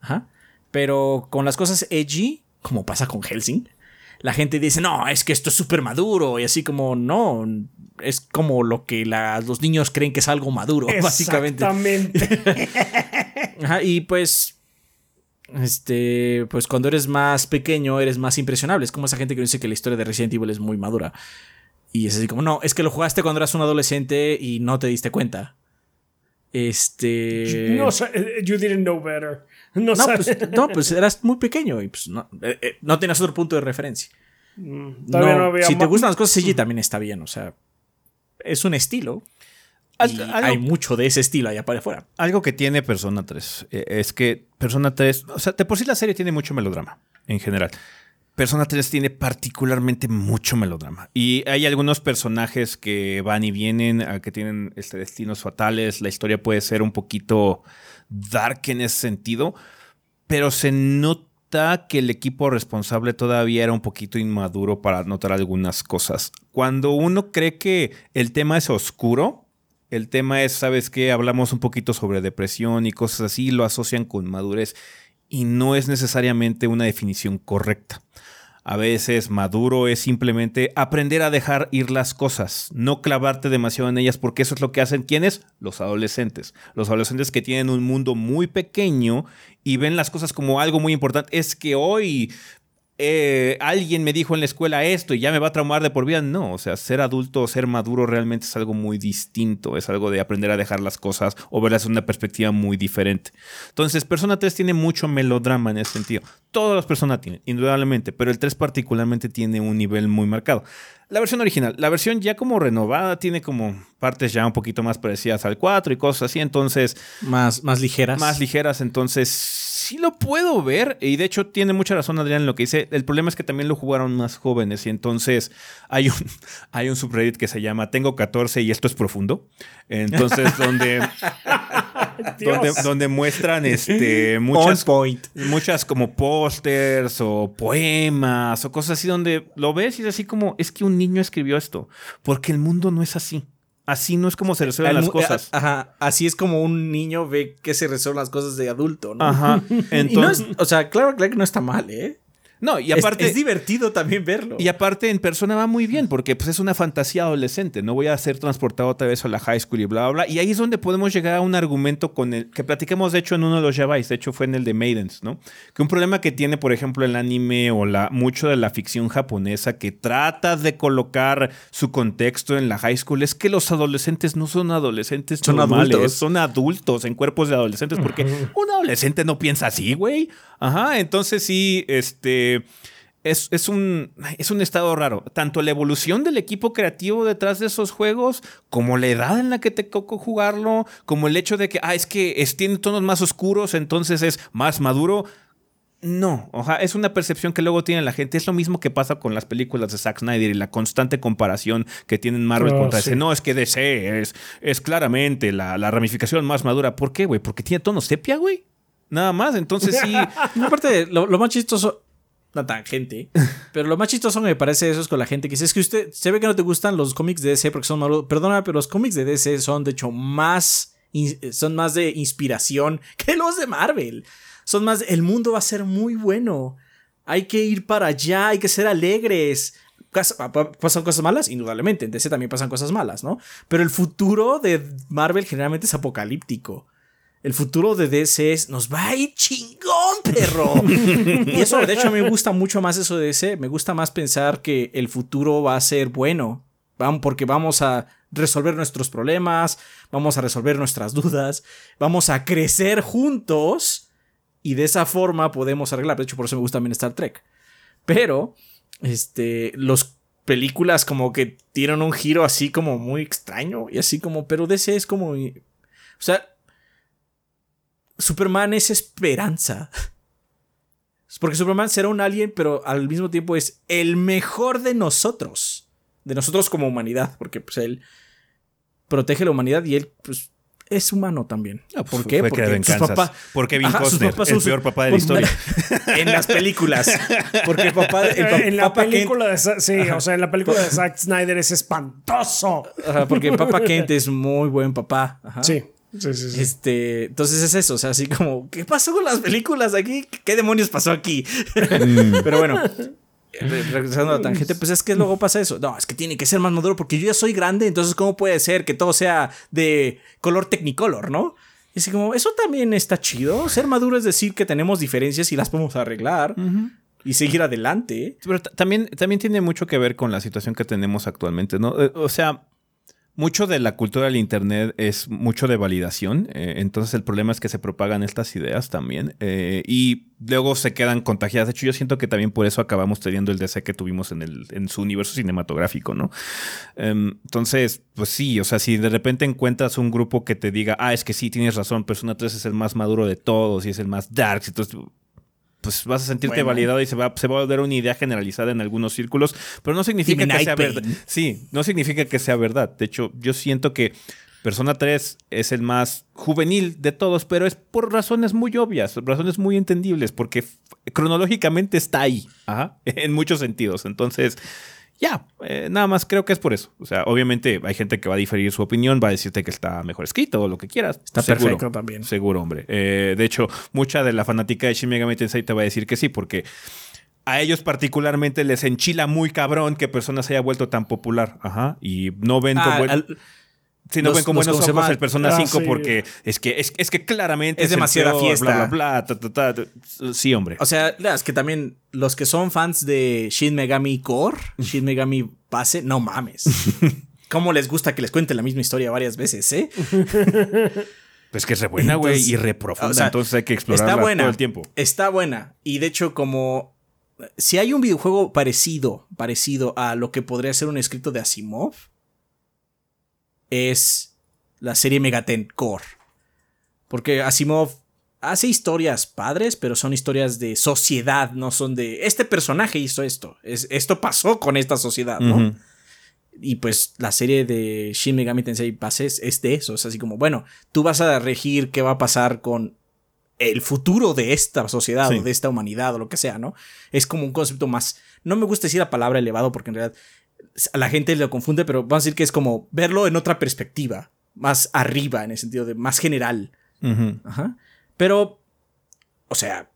Ajá. Pero con las cosas edgy, como pasa con Helsing, la gente dice, no, es que esto es súper maduro. Y así como, no, es como lo que la- los niños creen que es algo maduro, básicamente. Exactamente. Ajá, y pues. Este. Pues cuando eres más pequeño, eres más impresionable. Es como esa gente que dice que la historia de Resident Evil es muy madura. Y es así como, no, es que lo jugaste cuando eras un adolescente y no te diste cuenta. Este. No, eh, you didn't know better. No, No, sabes. pues, no, pues eras muy pequeño y pues no, eh, eh, no tenías otro punto de referencia. Todavía No, había si te gustan las cosas CG también está bien, o sea, es un estilo. Al- y algo- hay mucho de ese estilo allá para afuera. Algo que tiene Persona 3 eh, es que Persona 3, o sea, de por sí la serie tiene mucho melodrama en general. Persona 3 tiene particularmente mucho melodrama. Y hay algunos personajes que van y vienen, que tienen este, destinos fatales. La historia puede ser un poquito dark en ese sentido, pero se nota que el equipo responsable todavía era un poquito inmaduro para notar algunas cosas. Cuando uno cree que el tema es oscuro, el tema es, ¿sabes qué? Hablamos un poquito sobre depresión y cosas así, lo asocian con madurez y no es necesariamente una definición correcta. A veces maduro es simplemente aprender a dejar ir las cosas, no clavarte demasiado en ellas, porque eso es lo que hacen quienes? Los adolescentes. Los adolescentes que tienen un mundo muy pequeño y ven las cosas como algo muy importante. Es que hoy eh, alguien me dijo en la escuela esto y ya me va a traumar de por vida. No, o sea, ser adulto o ser maduro realmente es algo muy distinto. Es algo de aprender a dejar las cosas o verlas en una perspectiva muy diferente. Entonces, Persona 3 tiene mucho melodrama en ese sentido. Todas las personas tienen, indudablemente, pero el 3 particularmente tiene un nivel muy marcado. La versión original, la versión ya como renovada, tiene como partes ya un poquito más parecidas al 4 y cosas así. Entonces, Más, más ligeras. más ligeras, entonces sí lo puedo ver. Y de hecho tiene mucha razón Adrián en lo que dice. El problema es que también lo jugaron más jóvenes y entonces hay un, hay un subreddit que se llama Tengo 14 y esto es profundo. Entonces donde, donde, muestran este, muchas, point. muchas como pósters o poemas o cosas así donde lo ves y es así como, es que un niño escribió esto, porque el mundo no es así. Así no es como se resuelven Al las mu- cosas. Ajá, así es como un niño ve que se resuelven las cosas de adulto, ¿no? Ajá. No Entonces, es- o sea, claro, claro que no está mal, ¿eh? No, y aparte. Es, divertido también verlo. Y aparte, en persona va muy bien, porque pues, es una fantasía adolescente. No voy a ser transportado otra vez a la high school y bla, bla, bla. Y ahí es donde podemos llegar a un argumento con el que platicamos, de hecho, en uno de los Jabais. De hecho, fue en el de Maidens, ¿no? Que un problema que tiene, por ejemplo, el anime o la, mucho de la ficción japonesa que trata de colocar su contexto en la high school es que los adolescentes no son adolescentes son adultos. son adultos en cuerpos de adolescentes, porque un adolescente no piensa así, güey. Ajá, entonces sí, este... Es, un, es un estado raro. Tanto la evolución del equipo creativo detrás de esos juegos, como la edad en la que te tocó jugarlo, como el hecho de que, ah, es que es, tiene tonos más oscuros, entonces es más maduro. No, oja, es una percepción que luego tiene la gente. Es lo mismo que pasa con las películas de Zack Snyder y la constante comparación que tienen Marvel oh, contra DC. No, es que DC es, es claramente la, la ramificación más madura. ¿Por qué, güey? Porque tiene tono sepia, güey. Nada más, entonces sí. Aparte, lo, lo más chistoso, no tangente, pero lo más chistoso me parece eso es con la gente que dice, es que usted, se ve que no te gustan los cómics de DC porque son malos. Perdona, pero los cómics de DC son de hecho más, son más de inspiración que los de Marvel. Son más, el mundo va a ser muy bueno. Hay que ir para allá, hay que ser alegres. ¿Pasan cosas malas? Indudablemente. En DC también pasan cosas malas, ¿no? Pero el futuro de Marvel generalmente es apocalíptico. El futuro de DC es, nos va a ir chingón, perro. y eso, de hecho, me gusta mucho más eso de DC. Me gusta más pensar que el futuro va a ser bueno. Porque vamos a resolver nuestros problemas, vamos a resolver nuestras dudas, vamos a crecer juntos y de esa forma podemos arreglar. De hecho, por eso me gusta también Star Trek. Pero, este, los películas como que tienen un giro así como muy extraño y así como, pero DC es como, o sea, Superman es esperanza. Porque Superman será un alien, pero al mismo tiempo es el mejor de nosotros. De nosotros como humanidad. Porque pues él protege la humanidad y él pues, es humano también. Ah, pues, ¿Por qué? Porque sus papás. Porque Kevin Costner, el peor papá de la historia. en las películas. Porque el papá. en la película de. Sí, o sea, en la película de Zack Snyder es espantoso. porque el papá Kent es muy buen papá. Sí. Sí, sí, sí. Este, entonces es eso, o sea, así como, ¿qué pasó con las películas aquí? ¿Qué demonios pasó aquí? Mm. Pero bueno, regresando a la tangente, pues es que luego pasa eso. No, es que tiene que ser más maduro porque yo ya soy grande, entonces ¿cómo puede ser que todo sea de color technicolor, no? Y así como, eso también está chido. Ser maduro es decir que tenemos diferencias y las podemos arreglar. Y seguir adelante. Pero también, también tiene mucho que ver con la situación que tenemos actualmente, ¿no? Eh, o sea, mucho de la cultura del Internet es mucho de validación, eh, entonces el problema es que se propagan estas ideas también eh, y luego se quedan contagiadas. De hecho, yo siento que también por eso acabamos teniendo el DC que tuvimos en, el, en su universo cinematográfico, ¿no? Em, entonces, pues sí, o sea, si de repente encuentras un grupo que te diga, ah, es que sí, tienes razón, Persona 3 es el más maduro de todos y es el más dark, entonces pues vas a sentirte validado y se va, se va a volver una idea generalizada en algunos círculos, pero no significa que sea verdad. Sí, no significa que sea verdad. De hecho, yo siento que Persona 3 es el más juvenil de todos, pero es por razones muy obvias, razones muy entendibles, porque cronológicamente está ahí, en muchos sentidos. Entonces, ya, eh, nada más creo que es por eso. O sea, obviamente hay gente que va a diferir su opinión, va a decirte que está mejor escrito o lo que quieras. Está perfecto también. Seguro, hombre. Eh, de hecho, mucha de la fanática de Shin Megami Tensei te va a decir que sí, porque a ellos particularmente les enchila muy cabrón que Persona se haya vuelto tan popular. Ajá. Y no ven ah, como... Si no ven con buenos ojos el Persona 5 ah, porque es que, es, es, que claramente es, demasiada fiesta. Bla, bla, bla, sí, hombre. O sea, es que también los que son fans de Shin Megami Core, Shin Megami Base, no mames. ¿Cómo les gusta que les cuente la misma historia varias veces, eh? Pues que es re buena, güey, y re profunda. entonces hay que explorarla está buena, todo el tiempo. Está buena. Y de hecho, como. Si hay un videojuego parecido, parecido a lo que podría ser un escrito de Asimov, es la serie Megaten Core. Porque Asimov hace historias padres, pero son historias de sociedad, no son de este personaje hizo esto, es, esto pasó con esta sociedad, ¿no? Y pues la serie de Shin Megami Tensei Bases es de eso, es así como, bueno, tú vas a regir qué va a pasar con el futuro de esta sociedad o de esta humanidad o lo que sea, ¿no? Es como un concepto más, no me gusta decir la palabra elevado porque en realidad a la gente lo confunde, pero vamos a decir que es como verlo en otra perspectiva, más arriba, en el sentido de más general. Ajá. Pero, o sea,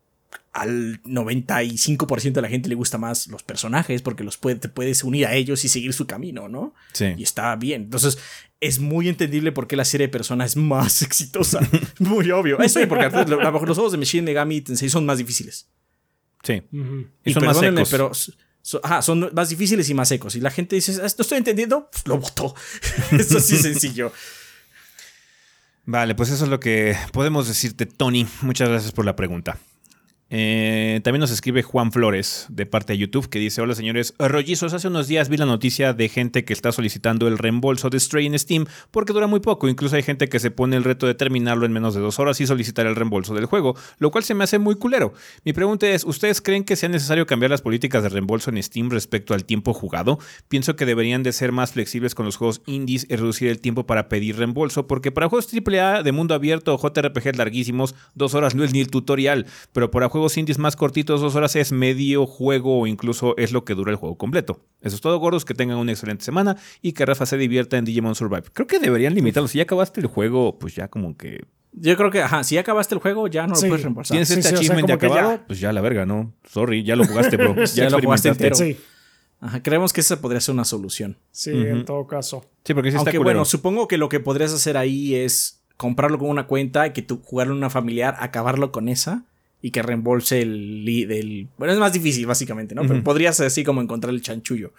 al 95% de la gente le gusta más los personajes porque los te puedes unir a ellos y seguir su camino, ¿no? Sí. Y está bien. Entonces, es muy entendible por qué la serie de personas es más exitosa. muy obvio. Eso es porque a lo mejor los juegos de Machine Megami Tensei son más difíciles. Sí. Y, son más secos. pero son más difíciles y más secos. Y la gente dice, ¿no estoy entendiendo? Pues lo voto. Eso sí sencillo. Vale, pues eso es lo que podemos decirte, Tony. Muchas gracias por la pregunta. Eh, también nos escribe Juan Flores de parte de YouTube que dice: Hola señores rollizos. Hace unos días vi la noticia de gente que está solicitando el reembolso de Stray en Steam porque dura muy poco. Incluso hay gente que se pone el reto de terminarlo en menos de dos horas y solicitar el reembolso del juego, lo cual se me hace muy culero. Mi pregunta es: ¿Ustedes creen que sea necesario cambiar las políticas de reembolso en Steam respecto al tiempo jugado? Pienso que deberían de ser más flexibles con los juegos indies y reducir el tiempo para pedir reembolso, porque para juegos AAA de mundo abierto o JRPG larguísimos, dos horas no es ni el tutorial, pero para juegos indies más cortitos, dos horas es medio juego o incluso es lo que dura el juego completo. Eso es todo, gordos. Que tengan una excelente semana y que Rafa se divierta en Digimon Survive. Creo que deberían limitarlo. Si ya acabaste el juego, pues ya como que. Yo creo que, ajá, si ya acabaste el juego, ya no lo puedes reembolsar. ¿Tienes este achievement de acabado? Pues ya la verga, ¿no? Sorry, ya lo jugaste, bro. ya, lo jugaste entero. Sí. Ajá, creemos que esa podría ser una solución. Sí, en todo caso. Sí, porque sí Aunque bueno, supongo que lo que podrías hacer ahí es comprarlo con una cuenta y que tú jugarlo en una familiar, acabarlo con esa y que reembolse el, del... Bueno, es más difícil, básicamente, ¿no? Pero podría ser así como encontrar el chanchullo.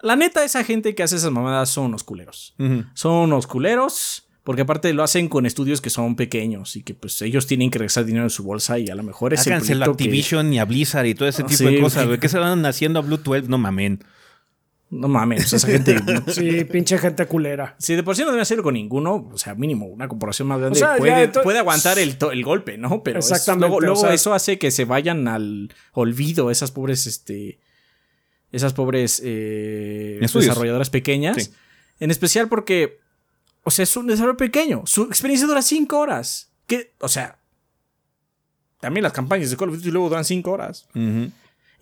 La neta, esa gente que hace esas mamadas son unos culeros. Son unos culeros. Porque aparte lo hacen con estudios que son pequeños y que pues ellos tienen que regresar dinero en su bolsa y a lo mejor es el a Activision y a Blizzard y todo ese ah, tipo de cosas, güey. ¿Qué se van haciendo a Blue 12? No mamen. No mames, esa gente. sí, pinche gente culera. Sí, de por sí no debe hacerlo con ninguno, o sea, mínimo, una corporación más grande puede, aguantar el, el, golpe, ¿no? Pero Exactamente, luego, eso hace que se vayan al olvido esas pobres, este. Esas pobres eh, desarrolladoras pequeñas. En especial porque. O sea, es un desarrollo pequeño. Su experiencia dura 5 horas. Que, o sea. También las campañas de Call of Duty luego duran 5 horas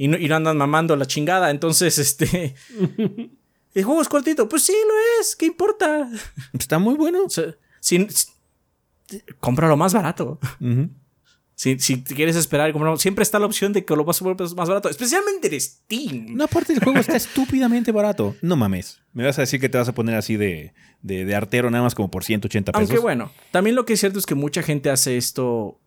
y no, andan mamando la chingada. Entonces, este. El juego es cortito. Pues sí, lo es. ¿Qué importa? Está muy bueno. compra lo más barato. si, si, quieres esperar, siempre está la opción de que lo vas a volver más barato. Especialmente en Steam. No, aparte el juego está estúpidamente barato. No mames. Me vas a decir que te vas a poner así de, de, de artero nada más como por 180 pesos. Aunque bueno, también lo que es cierto es que mucha gente hace esto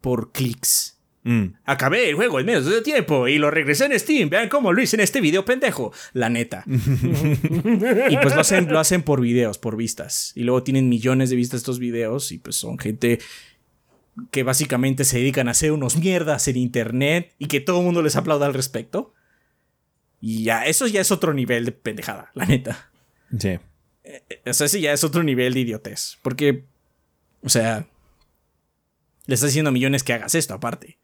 por clics. Mm. Acabé el juego en menos de tiempo y lo regresé en Steam. Vean cómo lo hice en este video pendejo. La neta. y pues lo hacen, lo hacen por videos, por vistas. Y luego tienen millones de vistas estos videos y pues son gente que básicamente se dedican a hacer unos mierdas en internet y que todo el mundo les aplauda al respecto. Y ya, eso ya es otro nivel de pendejada, la neta. Sí. Eh, o sea, ese ya es otro nivel de idiotez. Porque, o sea, le estás diciendo a millones que hagas esto aparte.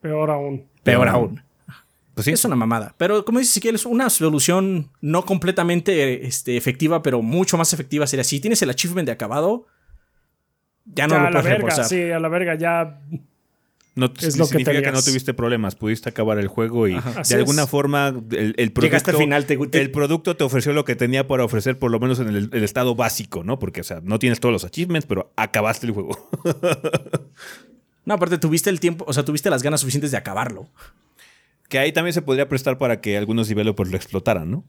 Peor aún. Peor aún. Pues sí. Es una mamada. Pero como dices, si quieres una solución no completamente este, efectiva, pero mucho más efectiva sería si tienes el achievement de acabado, ya no lo puedes verga, Sí, a la verga, ya. No es lo que, que, no tuviste problemas, pudiste acabar el juego y de alguna forma el, producto, final, te, el producto te ofreció lo que tenía para ofrecer, por lo menos en el, el, estado básico, ¿no? Porque, o sea, no tienes todos los achievements, pero acabaste el juego. No, aparte tuviste el tiempo, o sea, tuviste las ganas suficientes de acabarlo. Que ahí también se podría prestar para que algunos developers lo explotaran, ¿no?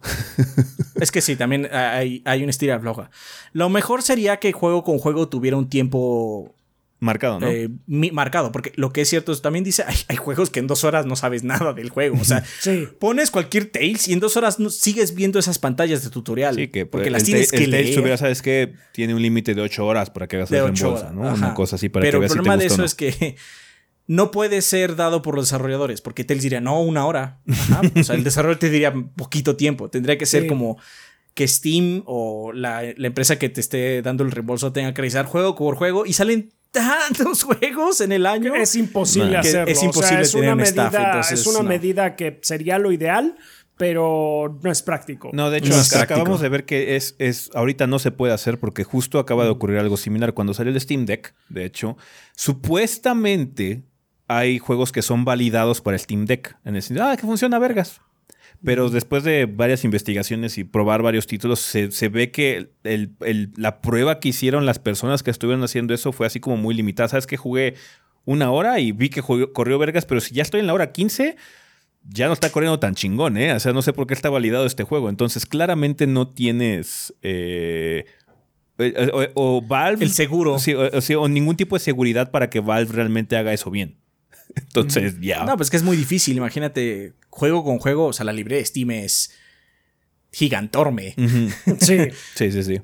es que sí, también hay, hay una estira floja. Lo mejor sería que juego con juego tuviera un tiempo Marcado, ¿no? Eh, marcado, porque lo que es cierto es también dice, hay, juegos que en dos horas no sabes nada del juego. O sea, pones cualquier Tales y en dos horas no, sigues viendo esas pantallas de tutorial. Sí, que porque las tienes que el leer. sabes que tiene un límite de ocho horas para que hagas el reembolso, ¿no? Una cosa así para Pero que veas el problema de eso es que no puede ser dado por los desarrolladores, porque Tales diría, no, una hora. o sea, el desarrollador te diría poquito tiempo. Tendría que ser como que Steam o la, la, empresa que te esté dando el reembolso tenga que revisar juego por juego y salen tantos juegos en el año. Es imposible hacerlo. Es imposible es una medida, es una medida que sería lo ideal, pero no es práctico. No, de hecho, acabamos de ver que es, es, ahorita no se puede hacer porque justo acaba de ocurrir algo similar. Cuando salió el Steam Deck, de hecho, supuestamente hay juegos que son validados para Steam Deck. En el sentido, ah, que funciona vergas. Pero después de varias investigaciones y probar varios títulos, se, ve que la prueba que hicieron las personas que estuvieron haciendo eso fue así como muy limitada. Sabes que jugué una hora y vi que corrió vergas, pero si ya estoy en la hora 15, ya no está corriendo tan chingón, ¿eh? O sea, no sé por qué está validado este juego. Entonces, claramente no tienes. Eh, eh, o, Valve. El seguro. Sí, o, ningún tipo de seguridad para que Valve realmente haga eso bien. Entonces, ya. No, pues que es muy difícil. Imagínate, juego con juego, o sea, la libre de Steam es gigantorme. Sí. Sí, sí, sí.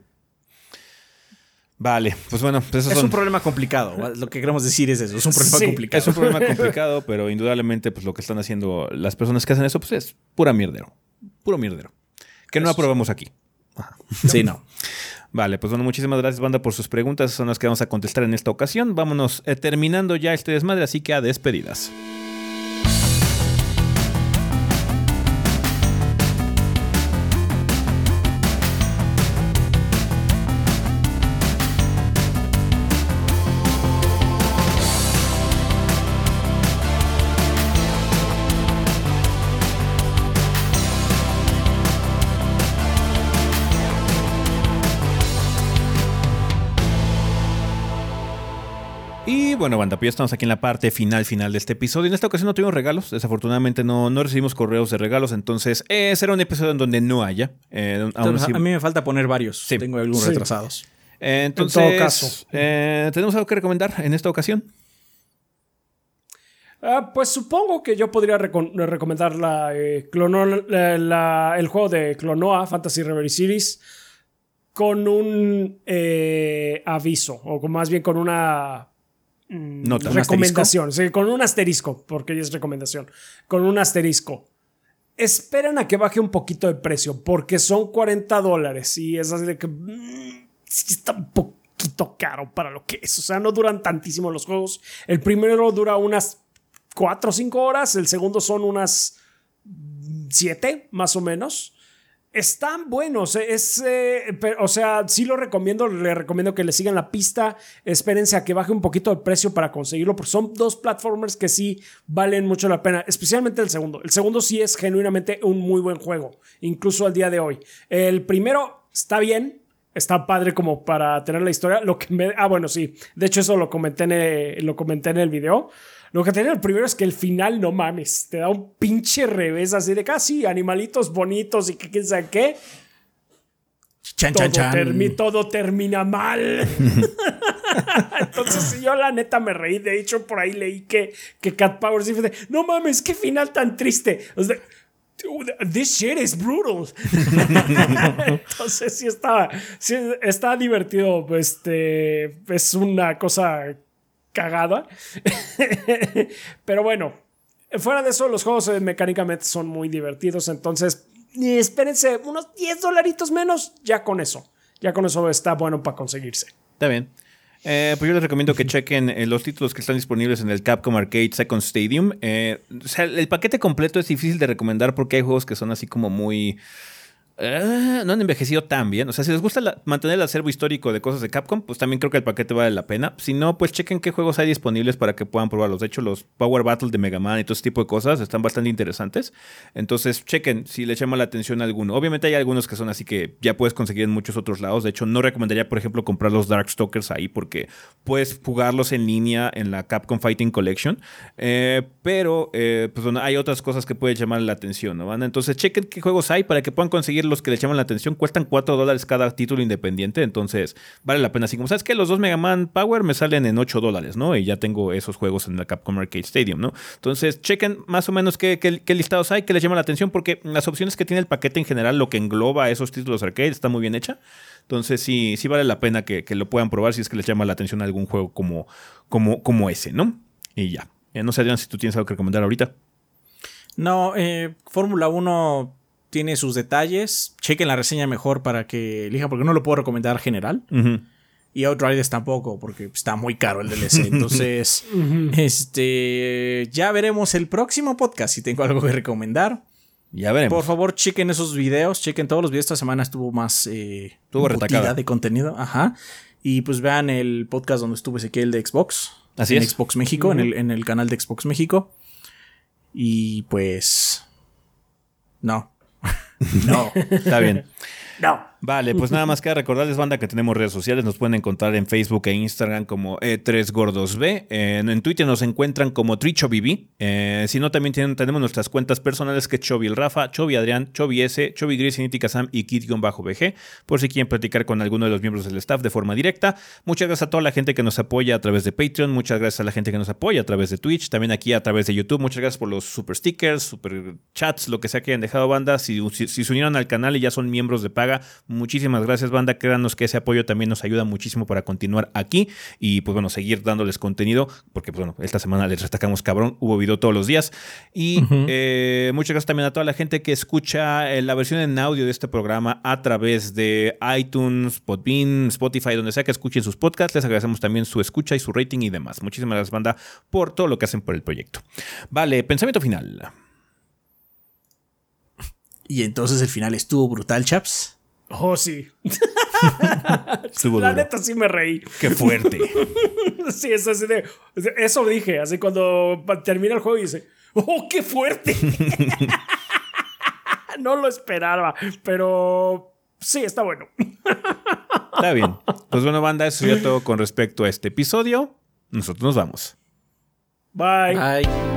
Vale, pues bueno, pues es un problema complicado. Lo que queremos decir es eso, es un problema complicado. Es un problema complicado, pero indudablemente, pues lo que están haciendo las personas que hacen eso, pues es pura mierdero. Puro mierdero. Que no aprobamos aquí. Sí, no. Vale, pues bueno, muchísimas gracias, banda, por sus preguntas. Son las que vamos a contestar en esta ocasión. Vámonos eh, terminando ya este desmadre, así que a despedidas. Bueno, banda, pues ya estamos aquí en la parte final, final de este episodio. En esta ocasión no tuvimos regalos, desafortunadamente no, no recibimos correos de regalos, entonces eh, será un episodio en donde no haya. Eh, a mí me falta poner varios, tengo algunos retrasados. entonces, en todo caso. Eh, ¿tenemos algo que recomendar en esta ocasión? Ah, pues supongo que yo podría recomendar la, el juego de Clonoa, Fantasy Reverie Series, con un aviso, o más bien con una Nota, recomendación, con un asterisco, porque es recomendación, con un asterisco. Esperen a que baje un poquito de precio, porque son 40 dólares y es así de que mm, está un poquito caro para lo que es. O sea, no duran tantísimo los juegos. El primero dura unas 4 o 5 horas, el segundo son unas 7 más o menos están buenos. Eh, es, eh, o sea, sí lo recomiendo. Le recomiendo que le sigan la pista. Espérense a que baje un poquito el precio para conseguirlo, porque son dos platformers que sí valen mucho la pena. Especialmente el segundo. El segundo sí es genuinamente un muy buen juego, incluso al día de hoy. El primero está bien. Está padre como para tener la historia. Lo que me. Ah, bueno, sí. De hecho, eso lo comenté en lo comenté en el video. Lo que tenía el primero es que el final, no mames, te da un pinche revés así de casi ah, animalitos bonitos y que quién sabe qué. Chan, todo, chan, todo termina mal. Entonces, yo la neta me reí. De hecho, por ahí leí que, que Cat Power dice: No mames, qué final tan triste. This shit is brutal. Entonces, sí está, sí está divertido. Este es una cosa cagada. Pero bueno, fuera de eso, los juegos eh, mecánicamente son muy divertidos. Entonces, espérense unos 10 dolaritos menos, ya con eso. Ya con eso está bueno para conseguirse. Está bien. Eh, pues yo les recomiendo que chequen eh, los títulos que están disponibles en el Capcom Arcade Second Stadium. o sea, el paquete completo es difícil de recomendar porque hay juegos que son así como muy eh, no han envejecido tan bien. O sea, si les gusta mantener el acervo histórico de cosas de Capcom, pues también creo que el paquete vale la pena. Si no, pues chequen qué juegos hay disponibles para que puedan probarlos. De hecho, los Power Battle de Mega Man y todo ese tipo de cosas están bastante interesantes. Entonces, chequen si les llama la atención alguno. Obviamente hay algunos que son así que ya puedes conseguir en muchos otros lados. De hecho, no recomendaría, por ejemplo, comprar los Darkstalkers ahí porque puedes jugarlos en línea en la Capcom Fighting Collection. Eh, pero, eh, pues hay otras cosas que pueden llamar la atención, ¿no? Entonces, chequen qué juegos hay para que puedan conseguir los que les llaman la atención cuestan 4 dólares cada título independiente, entonces vale la pena. Así como, ¿sabes que Los dos Mega Man Power me salen en 8 dólares, ¿no? Y ya tengo esos juegos en la Capcom Arcade Stadium, ¿no? Entonces, chequen más o menos qué, qué, listados hay que les llama la atención, porque las opciones que tiene el paquete en general, lo que engloba esos títulos arcade, está muy bien hecha. Entonces, sí, sí vale la pena que, lo puedan probar si es que les llama la atención algún juego como, como, como ese, ¿no? Y ya. Eh, no sé, Adrián, si tú tienes algo que recomendar ahorita. No, eh, Fórmula 1 tiene sus detalles. Chequen la reseña mejor para que elijan, porque no lo puedo recomendar general. Y Outriders tampoco, porque está muy caro el DLC. Entonces, este, ya veremos el próximo podcast si tengo algo que recomendar. Ya veremos. Por favor, chequen esos videos, chequen todos los videos. Esta semana estuvo más eh, estuvo de contenido. Ajá. Y pues vean el podcast donde estuvo Ezequiel de Xbox. Así en Xbox México, en, el, en el canal de Xbox México. Y pues No. No. Está bien. No. Vale, pues nada más que recordarles, banda, que tenemos redes sociales. Nos pueden encontrar en Facebook e Instagram como E3GordosB. En, Twitter nos encuentran como TrichoBB. Eh, si no, también tienen- tenemos nuestras cuentas personales que es Chovy el Rafa, Chovy Adrián, Chovy S, Chovy Gris, Nítica Sam y Kid-BG. Por si quieren platicar con alguno de los miembros del staff de forma directa. Muchas gracias a toda la gente que nos apoya a través de Patreon. Muchas gracias a la gente que nos apoya a través de Twitch. También aquí a través de YouTube. Muchas gracias por los super stickers, super chats, lo que sea que hayan dejado, banda. Si- si se unieron al canal y ya son miembros de paga, muchísimas gracias, banda. Créanos que ese apoyo también nos ayuda muchísimo para continuar aquí y, pues bueno, seguir dándoles contenido, porque, pues bueno, esta semana les destacamos cabrón, hubo video todos los días. Y eh, muchas gracias también a toda la gente que escucha eh, la versión en audio de este programa a través de iTunes, Podbean, Spotify, donde sea que escuchen sus podcasts. Les agradecemos también su escucha y su rating y demás. Muchísimas gracias, banda, por todo lo que hacen por el proyecto. Vale, pensamiento final. Y entonces el final estuvo brutal, chaps. Oh, sí. Estuvo La duro. neta sí me reí. Qué fuerte. Sí, es así de. Eso dije, así cuando termina el juego y dice: ¡Oh, qué fuerte! no lo esperaba, pero sí, está bueno. Está bien. Pues bueno, banda, eso ya todo con respecto a este episodio. Nosotros nos vamos. Bye. Bye.